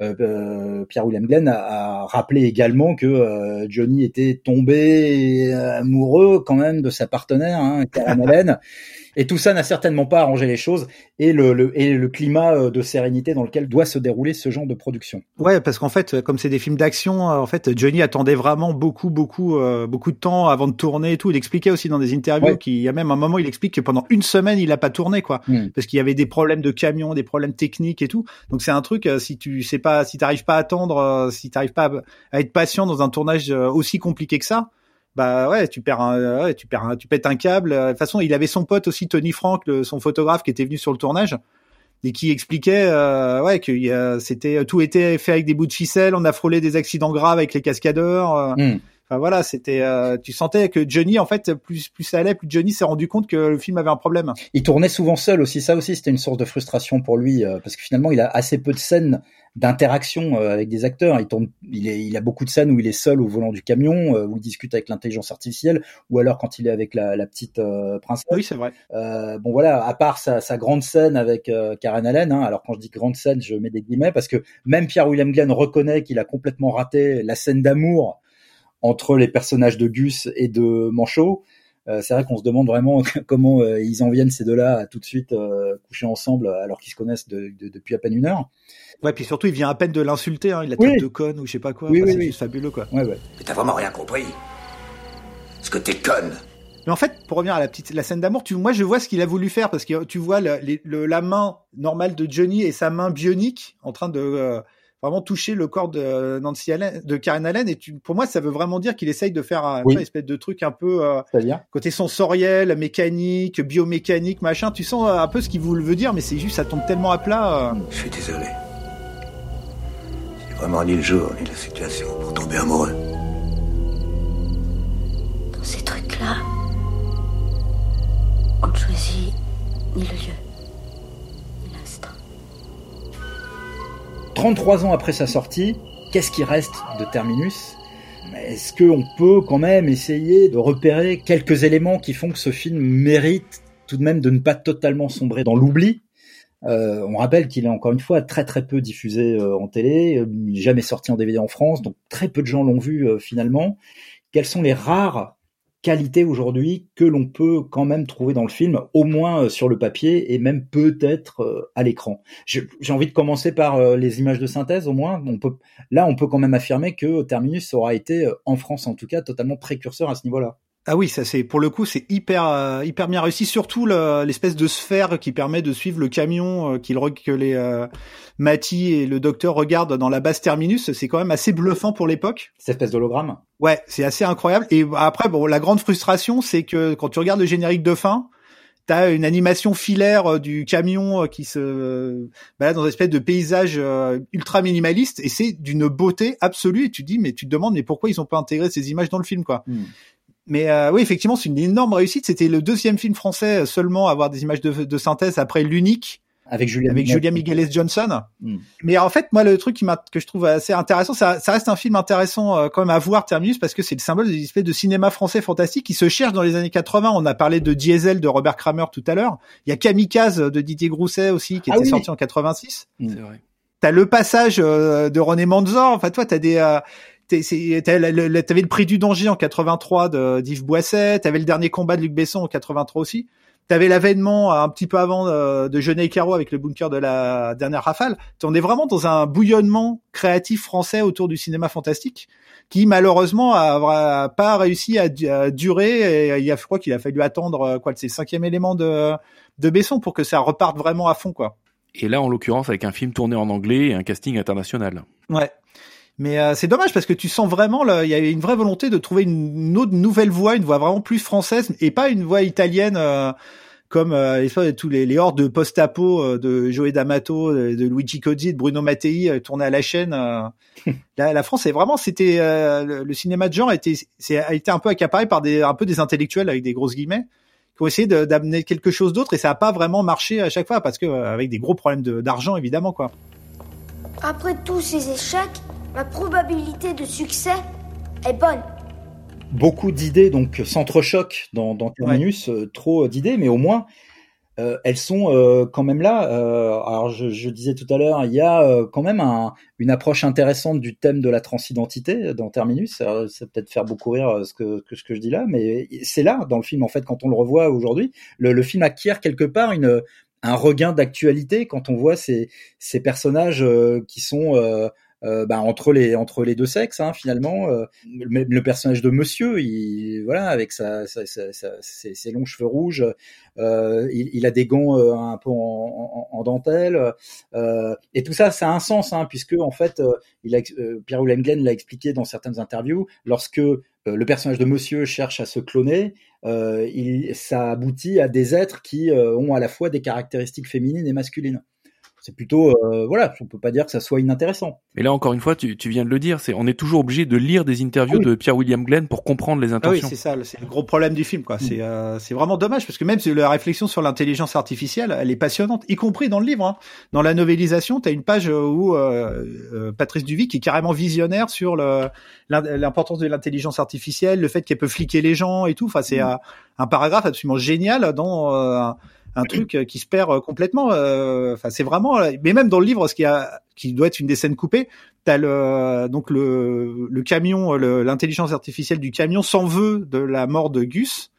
euh, Pierre William Glenn a, a rappelé également que euh, Johnny était tombé amoureux quand même de sa partenaire, hein, Karen Allen. Et tout ça n'a certainement pas arrangé les choses et le, le, et le climat euh, de sérénité dans lequel doit se dérouler ce genre de production. Ouais, parce qu'en fait, comme c'est des films d'action, euh, en fait, Johnny attendait vraiment beaucoup, beaucoup, euh, beaucoup de temps avant de tourner et tout. Il expliquait aussi dans des interviews Ouais. qu'il y a même un moment, il explique que pendant une semaine, il a pas tourné, quoi, Mm. parce qu'il y avait des problèmes de camion, des problèmes techniques et tout. Donc c'est un truc, euh, si tu sais pas, si t'arrives pas à attendre, si t'arrives pas à, à être patient dans un tournage aussi compliqué que ça. Bah ouais, tu perds un, ouais, tu perds un, tu pètes un câble. Euh, De toute façon, il avait son pote aussi, Tony Frank, son photographe, qui était venu sur le tournage et qui expliquait euh, ouais que c'était tout était fait avec des bouts de ficelle on a frôlé des accidents graves avec les cascadeurs euh. Mm. Enfin voilà, c'était, euh, tu sentais que Johnny, en fait, plus plus ça allait, plus Johnny s'est rendu compte que le film avait un problème. Il tournait souvent seul aussi, ça aussi, c'était une source de frustration pour lui euh, parce que finalement, il a assez peu de scènes d'interaction euh, avec des acteurs. Il tourne, il, est, il a beaucoup de scènes où il est seul au volant du camion, où il discute avec l'intelligence artificielle, ou alors quand il est avec la, la petite princesse. Oui, c'est vrai. bon voilà, à part sa, sa grande scène avec Karen Allen, hein, alors quand je dis grande scène, je mets des guillemets parce que même Pierre William Glenn reconnaît qu'il a complètement raté la scène d'amour entre les personnages de Gus et de Manchot. Euh, c'est vrai qu'on se demande vraiment comment euh, ils en viennent ces deux-là à tout de suite euh, coucher ensemble alors qu'ils se connaissent depuis à peine une heure. Ouais, puis surtout il vient à peine de l'insulter, hein, il a tête de conne ou je sais pas quoi. Oui, oui, c'est fabuleux quoi. Ouais, ouais. Mais t'as vraiment rien compris. Ce que t'es conne. Mais en fait, pour revenir à la petite la scène d'amour, tu, moi je vois ce qu'il a voulu faire parce que tu vois le, la main normale de Johnny et sa main bionique en train de vraiment toucher le corps de Nancy Allen, de Karen Allen. Et tu, pour moi, ça veut vraiment dire qu'il essaye de faire un, une espèce de truc un peu euh, côté sensoriel, mécanique, biomécanique, machin. Tu sens un peu ce qu'il veut dire, mais c'est juste ça tombe tellement à plat. Euh. Je suis désolé. C'est vraiment ni le jour ni la situation pour tomber amoureux. Dans ces trucs-là, on ne choisit ni le lieu. 33 ans après sa sortie, qu'est-ce qui reste de Terminus? Est-ce qu'on peut quand même essayer de repérer quelques éléments qui font que ce film mérite tout de même de ne pas totalement sombrer dans l'oubli? Euh, on rappelle qu'il est encore une fois très très peu diffusé euh, en télé, euh, jamais sorti en DVD en France, donc très peu de gens l'ont vu finalement. Quels sont les rares qualité aujourd'hui que l'on peut quand même trouver dans le film, au moins euh, sur le papier et même peut-être euh, à l'écran. J'ai envie de commencer par euh, les images de synthèse, au moins. Là, on peut quand même affirmer que Terminus aura été, en France en tout cas, totalement précurseur à ce niveau-là. Ah oui, ça c'est pour le coup c'est hyper hyper bien réussi. Surtout l'espèce de sphère qui permet de suivre le camion qu'il que les Matty et le docteur regardent dans la base terminus, c'est quand même assez bluffant pour l'époque. Cette espèce d'hologramme. Ouais, c'est assez incroyable. Et après, bon, la grande frustration, c'est que quand tu regardes le générique de fin, t'as une animation filaire euh, du camion euh, qui se euh, balade dans une espèce de paysage ultra minimaliste et c'est d'une beauté absolue et tu te dis mais tu te demandes mais pourquoi ils ont pas intégré ces images dans le film quoi? Hmm. Mais oui, effectivement, c'est une énorme réussite. C'était le deuxième film français seulement à avoir des images de, de synthèse après l'unique avec Julia, avec Julia Migueles Johnson. Hmm. Mais en fait, moi, le truc qui m'a que je trouve assez intéressant, ça, ça reste un film intéressant euh, quand même à voir Terminus parce que c'est le symbole d'une espèce de cinéma français fantastique qui se cherche dans les années 80. On a parlé de Diesel de Robert Kramer tout à l'heure. Il y a Kamikaze de Didier Grousset aussi qui ah était sorti en 86. Hmm. C'est vrai. T'as le passage euh, de René Manzor. Enfin, toi, t'as des euh, T'avais le, le prix du danger en 83 de d'Yves Boisset, t'avais le dernier combat de Luc Besson en 83 aussi. T'avais l'avènement un petit peu avant euh, de Jeunet et Caro avec le bunker de la dernière rafale. On est vraiment dans un bouillonnement créatif français autour du cinéma fantastique qui malheureusement a, pas réussi à, durer. Et il y a, je crois qu'il a fallu attendre euh, quoi, c'est cinquième élément de, de Besson pour que ça reparte vraiment à fond, quoi. Et là, en l'occurrence, avec un film tourné en anglais et un casting international. Ouais. Mais euh, c'est dommage parce que tu sens vraiment, il y a une vraie volonté de trouver une, autre nouvelle voix, une voix vraiment plus française et pas une voix italienne euh, comme euh, tous les, les hordes de post-apo euh, de Joey D'Amato, de Luigi Cozzi, de Bruno Mattei tournés à la chaîne. la, la, France, c'est vraiment, c'était le, cinéma de genre a été, a été un peu accaparé par des un peu des intellectuels avec des grosses guillemets qui ont essayé d'amener quelque chose d'autre et ça a pas vraiment marché à chaque fois parce que avec des gros problèmes d'argent évidemment quoi. Après tous ces échecs, Ma probabilité de succès est bonne. Beaucoup d'idées donc s'entrechoquent dans, dans Terminus, euh, trop d'idées, mais au moins euh, elles sont euh, quand même là. alors je, disais tout à l'heure, il y a quand même une approche intéressante du thème de la transidentité dans Terminus. Ça, peut-être faire beaucoup rire ce que, ce que je dis là, mais c'est là dans le film en fait quand on le revoit aujourd'hui. Le, le film acquiert quelque part une un regain d'actualité quand on voit ces, ces personnages qui sont euh, bah, entre les entre les deux sexes hein, finalement euh, le, personnage de Monsieur il voilà avec sa, sa, ses, longs cheveux rouges euh, il, il, a des gants euh, un peu en, en, dentelle et tout ça ça a un sens hein, puisque en fait il a, Pierre Glenn l'a expliqué dans certaines interviews lorsque le personnage de Monsieur cherche à se cloner, il, ça aboutit à des êtres qui ont à la fois des caractéristiques féminines et masculines C'est plutôt, euh, voilà, on peut pas dire que ça soit inintéressant. Mais là, encore une fois, tu, tu viens de le dire, c'est on est toujours obligé de lire des interviews de Pierre William Glenn pour comprendre les Ah intentions. oui, c'est ça, c'est le gros problème du film, quoi. C'est euh, c'est vraiment dommage parce que même si la réflexion sur l'intelligence artificielle, elle est passionnante, y compris dans le livre. Hein. Dans la novélisation, t'as une page où euh, euh, Patrice Duvy qui est carrément visionnaire sur le l'importance de l'intelligence artificielle, le fait qu'elle peut fliquer les gens et tout. Enfin, c'est euh, un paragraphe absolument génial dans euh, un, truc euh, qui se perd euh, complètement. euh, Enfin, c'est vraiment. Mais même dans le livre, ce qui a qui doit être une des scènes coupées, t'as le donc le le camion, l'intelligence artificielle du camion s'en veut de la mort de Gus.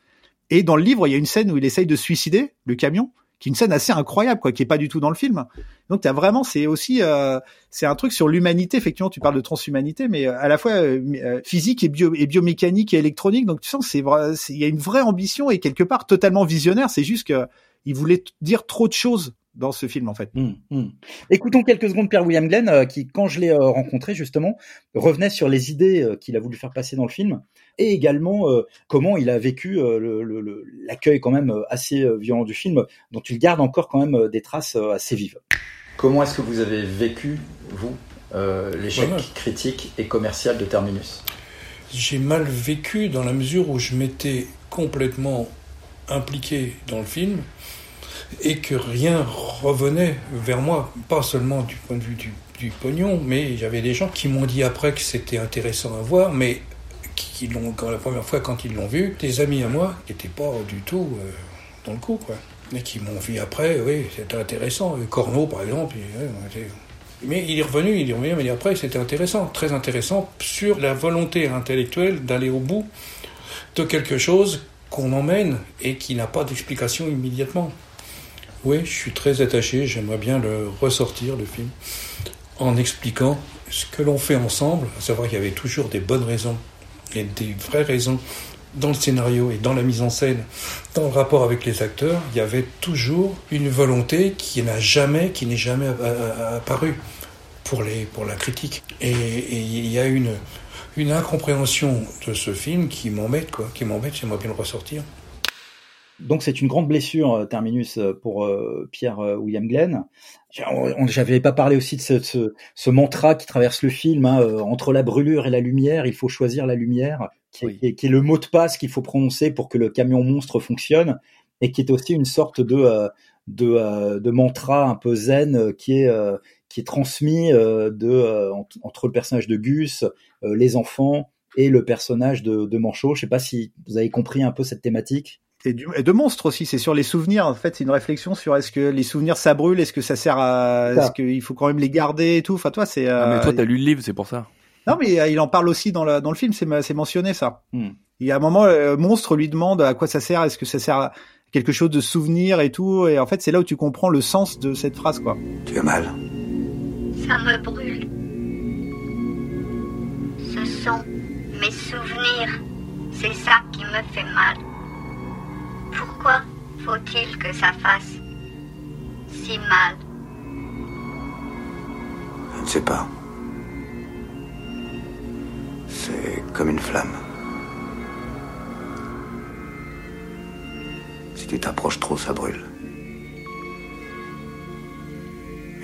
Et dans le livre, il y a une scène où il essaye de suicider, le camion, qui est une scène assez incroyable, quoi, qui est pas du tout dans le film. Donc t'as vraiment, c'est aussi, euh, c'est un truc sur l'humanité. Effectivement, tu parles de transhumanité, mais à la fois euh, physique et, bio, et biomécanique et électronique. Donc tu sens, c'est- il y a une vraie ambition et quelque part totalement visionnaire. C'est juste que il voulait dire trop de choses dans ce film, en fait. Hum, hum. Écoutons quelques secondes Pierre William Glenn, euh, qui, quand je l'ai euh, rencontré justement, revenait sur les idées euh, qu'il a voulu faire passer dans le film, et également euh, comment il a vécu euh, le- le- le- l'accueil quand même assez euh, violent du film, dont il garde encore quand même euh, des traces euh, assez vives. Comment est-ce que vous avez vécu, vous, euh, l'échec Voilà. critique et commercial de Terminus? J'ai mal vécu dans la mesure où je m'étais complètement impliqué dans le film et que rien revenait vers moi, pas seulement du point de vue du, pognon, mais j'avais des gens qui m'ont dit après que c'était intéressant à voir, mais qui l'ont, quand la première fois quand ils l'ont vu, des amis à moi qui n'étaient pas du tout euh, dans le coup, quoi. Et qui m'ont vu après, oui, c'était intéressant. Corneau, par exemple, il- ouais, était- mais il est revenu, il est revenu, mais après, c'était intéressant, très intéressant, sur la volonté intellectuelle d'aller au bout de quelque chose qu'on emmène et qui n'a pas d'explication immédiatement. Oui, je suis très attaché, j'aimerais bien le ressortir, le film, en expliquant ce que l'on fait ensemble, à savoir qu'il y avait toujours des bonnes raisons et des vraies raisons dans le scénario et dans la mise en scène, dans le rapport avec les acteurs, il y avait toujours une volonté qui n'a jamais, qui n'est jamais apparue pour les, pour la critique. Et, et il y a une, une incompréhension de ce film qui m'embête, quoi, qui m'embête, j'aimerais bien le ressortir. Donc c'est une grande blessure, euh, Terminus, euh, pour euh, Pierre euh, William Glenn. J'avais pas parlé aussi de ce, ce, ce mantra qui traverse le film, hein, euh, entre la brûlure et la lumière, il faut choisir la lumière, qui est, qui est- qui est le mot de passe qu'il faut prononcer pour que le camion monstre fonctionne, et qui est aussi une sorte de, de, de mantra un peu zen qui est, qui est transmis de, ent- entre le personnage de Gus, les enfants et le personnage de, de Manchot. Je sais pas si vous avez compris un peu cette thématique. Et, du, et de monstres aussi, c'est sur les souvenirs. En fait, c'est une réflexion sur est-ce que les souvenirs ça brûle, est-ce que ça sert à, est-ce qu'il faut quand même les garder et tout. Enfin, toi, c'est. Ah, mais euh, toi, t'as lu le livre, c'est pour ça. Non, mais euh, il en parle aussi dans le dans le film. C'est mentionné ça. Hmm. Il y a un moment, euh, monstre lui demande à quoi ça sert. Est-ce que ça sert à quelque chose de souvenir et tout. Et en fait, c'est là où tu comprends le sens de cette phrase, quoi. Tu as mal Ça me brûle. Ce sont mes souvenirs. C'est ça qui me fait mal. Pourquoi faut-il que ça fasse si mal Je ne sais pas. C'est comme une flamme. Si tu t'approches trop, ça brûle.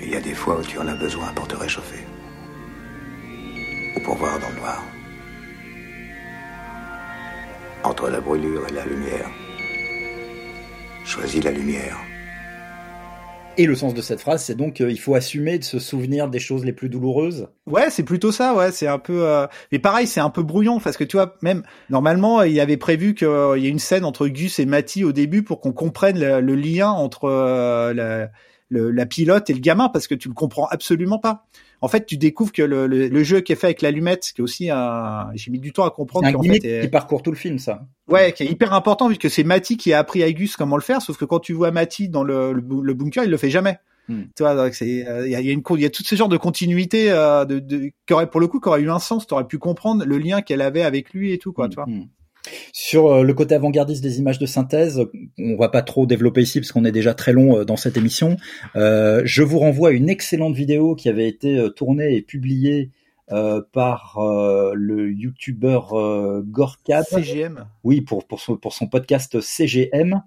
Il y a des fois où tu en as besoin pour te réchauffer. Ou pour voir dans le noir. Entre la brûlure et la lumière. Choisis la lumière. Et le sens de cette phrase, c'est donc qu'il faut assumer de se souvenir des choses les plus douloureuses. Ouais, c'est plutôt ça, ouais, c'est un peu euh, mais pareil, c'est un peu brouillon parce que tu vois même normalement, il y avait prévu qu'il y ait une scène entre Gus et Matty au début pour qu'on comprenne le, le lien entre euh, la, le- la pilote et le gamin parce que tu le comprends absolument pas. En fait, tu découvres que le, le, le jeu qui est fait avec l'allumette, qui est aussi un j'ai mis du temps à comprendre un gimmick fait, est- qui parcourt tout le film, ça. Ouais, qui est hyper important vu que c'est Matty qui a appris à Gus comment le faire, sauf que quand tu vois Matty dans le, le, bu- le bunker, il le fait jamais. Hmm. Tu vois, c'est euh, il y, a, il y a une il y a tout ce genre de continuité euh, de, de qui aurait pour le coup qui aurait eu un sens, tu aurais pu comprendre le lien qu'elle avait avec lui et tout quoi, tu vois. Hmm. Sur euh, le côté avant-gardiste des images de synthèse, on va pas trop développer ici parce qu'on est déjà très long euh, dans cette émission. Euh, je vous renvoie à une excellente vidéo qui avait été tournée et publiée euh, par euh, le youtubeur euh. CGM. Oui, pour, pour, son, pour son podcast CGM.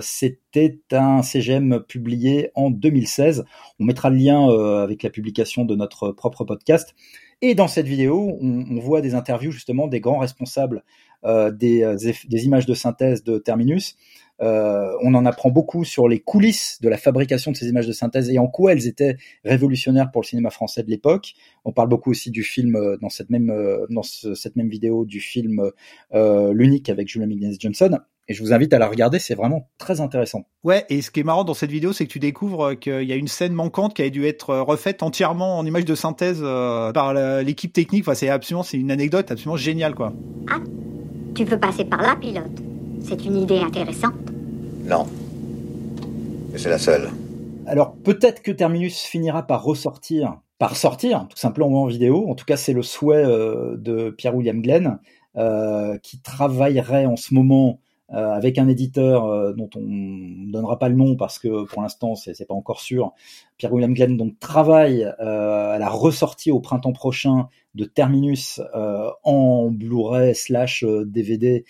C'était un CGM publié en 2016. On mettra le lien avec la publication de notre propre podcast. Et dans cette vidéo, on, on voit des interviews justement des grands responsables des, des, images de synthèse de Terminus. Euh, on en apprend beaucoup sur les coulisses de la fabrication de ces images de synthèse et en quoi elles étaient révolutionnaires pour le cinéma français de l'époque. On parle beaucoup aussi du film euh, dans cette même euh, dans ce, cette même vidéo du film euh, l'unique avec Julia Mignez Johnson. Et je vous invite à la regarder, c'est vraiment très intéressant. Ouais, et ce qui est marrant dans cette vidéo, c'est que tu découvres qu'il y a une scène manquante qui a dû être refaite entièrement en images de synthèse par l'équipe technique. Enfin, c'est absolument, c'est une anecdote absolument géniale, quoi. Ah, tu veux passer par là, pilote C'est une idée intéressante. Non. Mais c'est la seule. Alors peut-être que Terminus finira par ressortir, par sortir tout simplement en vidéo. En tout cas, c'est le souhait euh, de Pierre-William Glenn, euh, qui travaillerait en ce moment euh, avec un éditeur euh, dont on ne donnera pas le nom parce que pour l'instant c'est pas encore sûr. Pierre-William Glenn donc travaille euh, à la ressortie au printemps prochain de Terminus euh, en Blu-ray slash DVD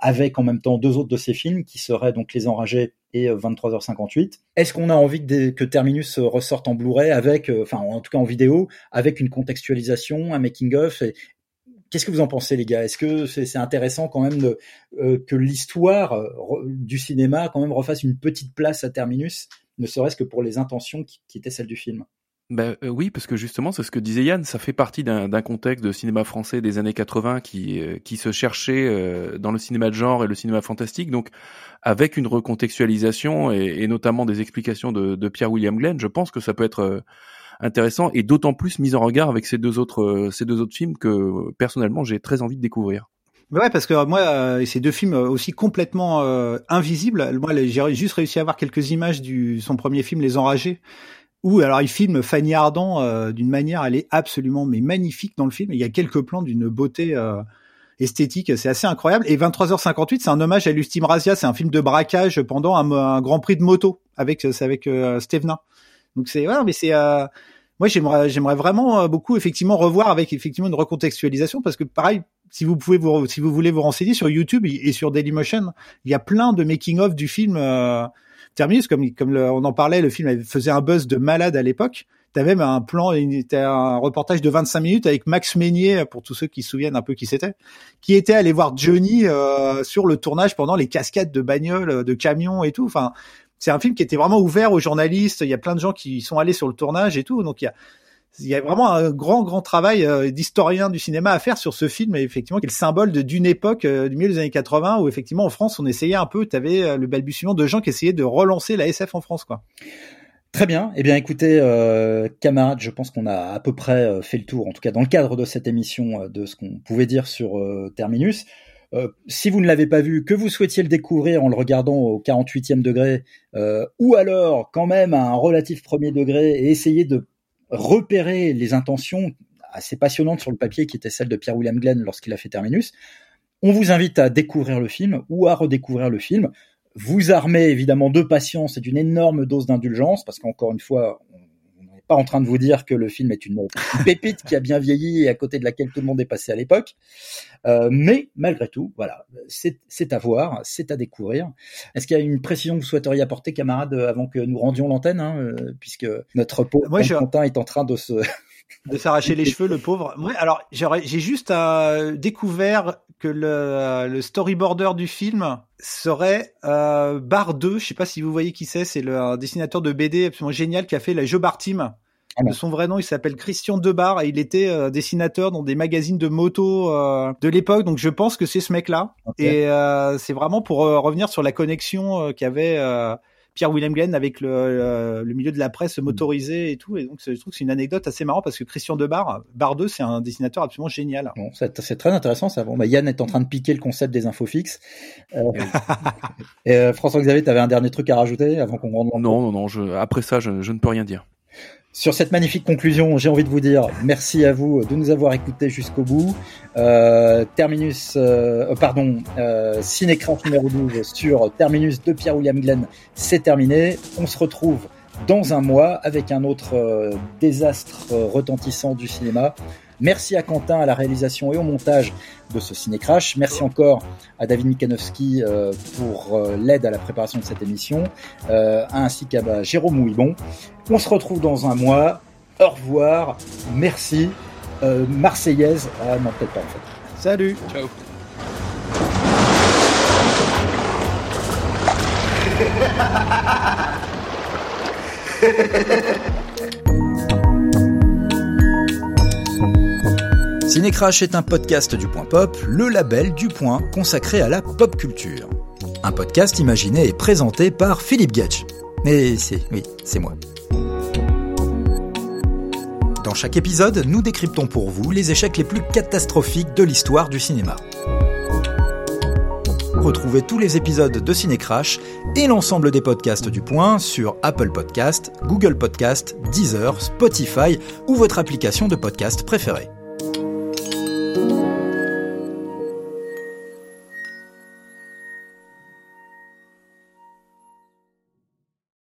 avec en même temps deux autres de ses films qui seraient donc Les Enragés et 23h58. Est-ce qu'on a envie que, que Terminus ressorte en Blu-ray avec, enfin en tout cas en vidéo, avec une contextualisation, un making-of et, Qu'est-ce que vous en pensez, les gars? Est-ce que c'est intéressant quand même euh, que l'histoire euh, du cinéma quand même refasse une petite place à Terminus, ne serait-ce que pour les intentions qui, étaient celles du film? Ben euh, oui, parce que justement, c'est ce que disait Yann, ça fait partie d'un contexte de cinéma français des années 80 qui, qui se cherchait dans le cinéma de genre et le cinéma fantastique. Donc, avec une recontextualisation et, notamment des explications de, de Pierre William Glenn, je pense que ça peut être intéressant et d'autant plus mis en regard avec ces deux autres euh, ces deux autres films que personnellement j'ai très envie de découvrir. Mais ouais, parce que moi, euh, ces deux films aussi complètement euh, invisibles. Moi, j'ai juste réussi à voir quelques images du son premier film, Les Enragés, où alors il filme Fanny Ardant euh, d'une manière, elle est absolument mais magnifique dans le film. Il y a quelques plans d'une beauté euh, esthétique, c'est assez incroyable. Et 23h58, c'est un hommage à Lustim Razia, c'est un film de braquage pendant un, un Grand Prix de moto avec c'est avec euh, Stevenin. Donc c'est ouais, mais c'est euh, moi j'aimerais j'aimerais vraiment euh, beaucoup effectivement revoir avec effectivement une recontextualisation parce que pareil si vous pouvez vous si vous voulez vous renseigner sur YouTube et sur Dailymotion, il y a plein de making of du film euh, Terminus comme comme on en parlait, le film faisait un buzz de malade à l'époque. T'as même un plan, un reportage de 25 minutes avec Max Meignier, pour tous ceux qui se souviennent un peu qui c'était, qui était allé voir Johnny euh, sur le tournage pendant les cascades de bagnoles, de camions et tout. Enfin, c'est un film qui était vraiment ouvert aux journalistes. Il y a plein de gens qui sont allés sur le tournage et tout. Donc il y a, il y a vraiment un grand, grand travail euh, d'historien du cinéma à faire sur ce film, effectivement, qui est le symbole d'une époque euh, du milieu des années 80 où, effectivement, en France, on essayait un peu, tu avais euh, le balbutiement de gens qui essayaient de relancer la SF en France, quoi. Très bien. Eh bien, écoutez, euh, camarades, je pense qu'on a à peu près fait le tour, en tout cas dans le cadre de cette émission, de ce qu'on pouvait dire sur Terminus. Euh, si vous ne l'avez pas vu, que vous souhaitiez le découvrir en le regardant au 48e degré, euh, ou alors quand même à un relatif premier degré et essayer de repérer les intentions assez passionnantes sur le papier qui étaient celles de Pierre William Glenn lorsqu'il a fait Terminus, on vous invite à découvrir le film ou à redécouvrir le film. Vous armez évidemment de patience et d'une énorme dose d'indulgence parce qu'encore une fois, pas en train de vous dire que le film est une pépite qui a bien vieilli et à côté de laquelle tout le monde est passé à l'époque. Euh, mais malgré tout, voilà, c'est à voir, c'est à découvrir. Est-ce qu'il y a une précision que vous souhaiteriez apporter, camarades, avant que nous rendions l'antenne, hein, euh, puisque notre pauvre Moi, je... Quentin est en train de se de s'arracher les cheveux, le pauvre. Ouais, alors j'ai juste euh, découvert que le, le, storyboarder du film serait euh, Bar 2. Je sais pas si vous voyez qui c'est. C'est le un dessinateur de BD absolument génial qui a fait la Jeu Bar Team. Ah de son vrai nom, il s'appelle Christian Debar et il était euh, dessinateur dans des magazines de moto euh, de l'époque. Donc je pense que c'est ce mec-là. Okay. Et euh, c'est vraiment pour revenir sur la connexion qu'avait Pierre William Glenn avec le, le, milieu de la presse motorisé et tout. Et donc, je trouve que c'est une anecdote assez marrante parce que Christian Debar, Bar 2, c'est un dessinateur absolument génial. Bon, c'est très intéressant ça. Bon, bah, Yann est en train de piquer le concept des infos fixes. Euh, et euh, François-Xavier, tu avais un dernier truc à rajouter avant qu'on rende Non, non, non. Je, après ça, je, je ne peux rien dire. Sur cette magnifique conclusion, j'ai envie de vous dire merci à vous de nous avoir écoutés jusqu'au bout. Euh, Terminus, euh, pardon, euh, numéro 12 sur Terminus de Pierre-William Glenn, c'est terminé. On se retrouve dans un mois avec un autre euh, désastre euh, retentissant du cinéma. Merci à Quentin à la réalisation et au montage de ce Ciné Crash. Merci encore à David Mikanowski euh, pour euh, l'aide à la préparation de cette émission, euh, ainsi qu'à bah, Jérôme Ouibon. On se retrouve dans un mois. Au revoir. Merci. Euh, Marseillaise. Ah non, peut-être pas en fait. Salut. Ciao. Cinécrash est un podcast du Point Pop, le label du Point consacré à la pop culture. Un podcast imaginé et présenté par Philippe Getch. Mais c'est, oui, c'est moi. Dans chaque épisode, nous décryptons pour vous les échecs les plus catastrophiques de l'histoire du cinéma. Retrouvez tous les épisodes de Cinécrash et l'ensemble des podcasts du Point sur Apple Podcast, Google Podcast, Deezer, Spotify ou votre application de podcast préférée.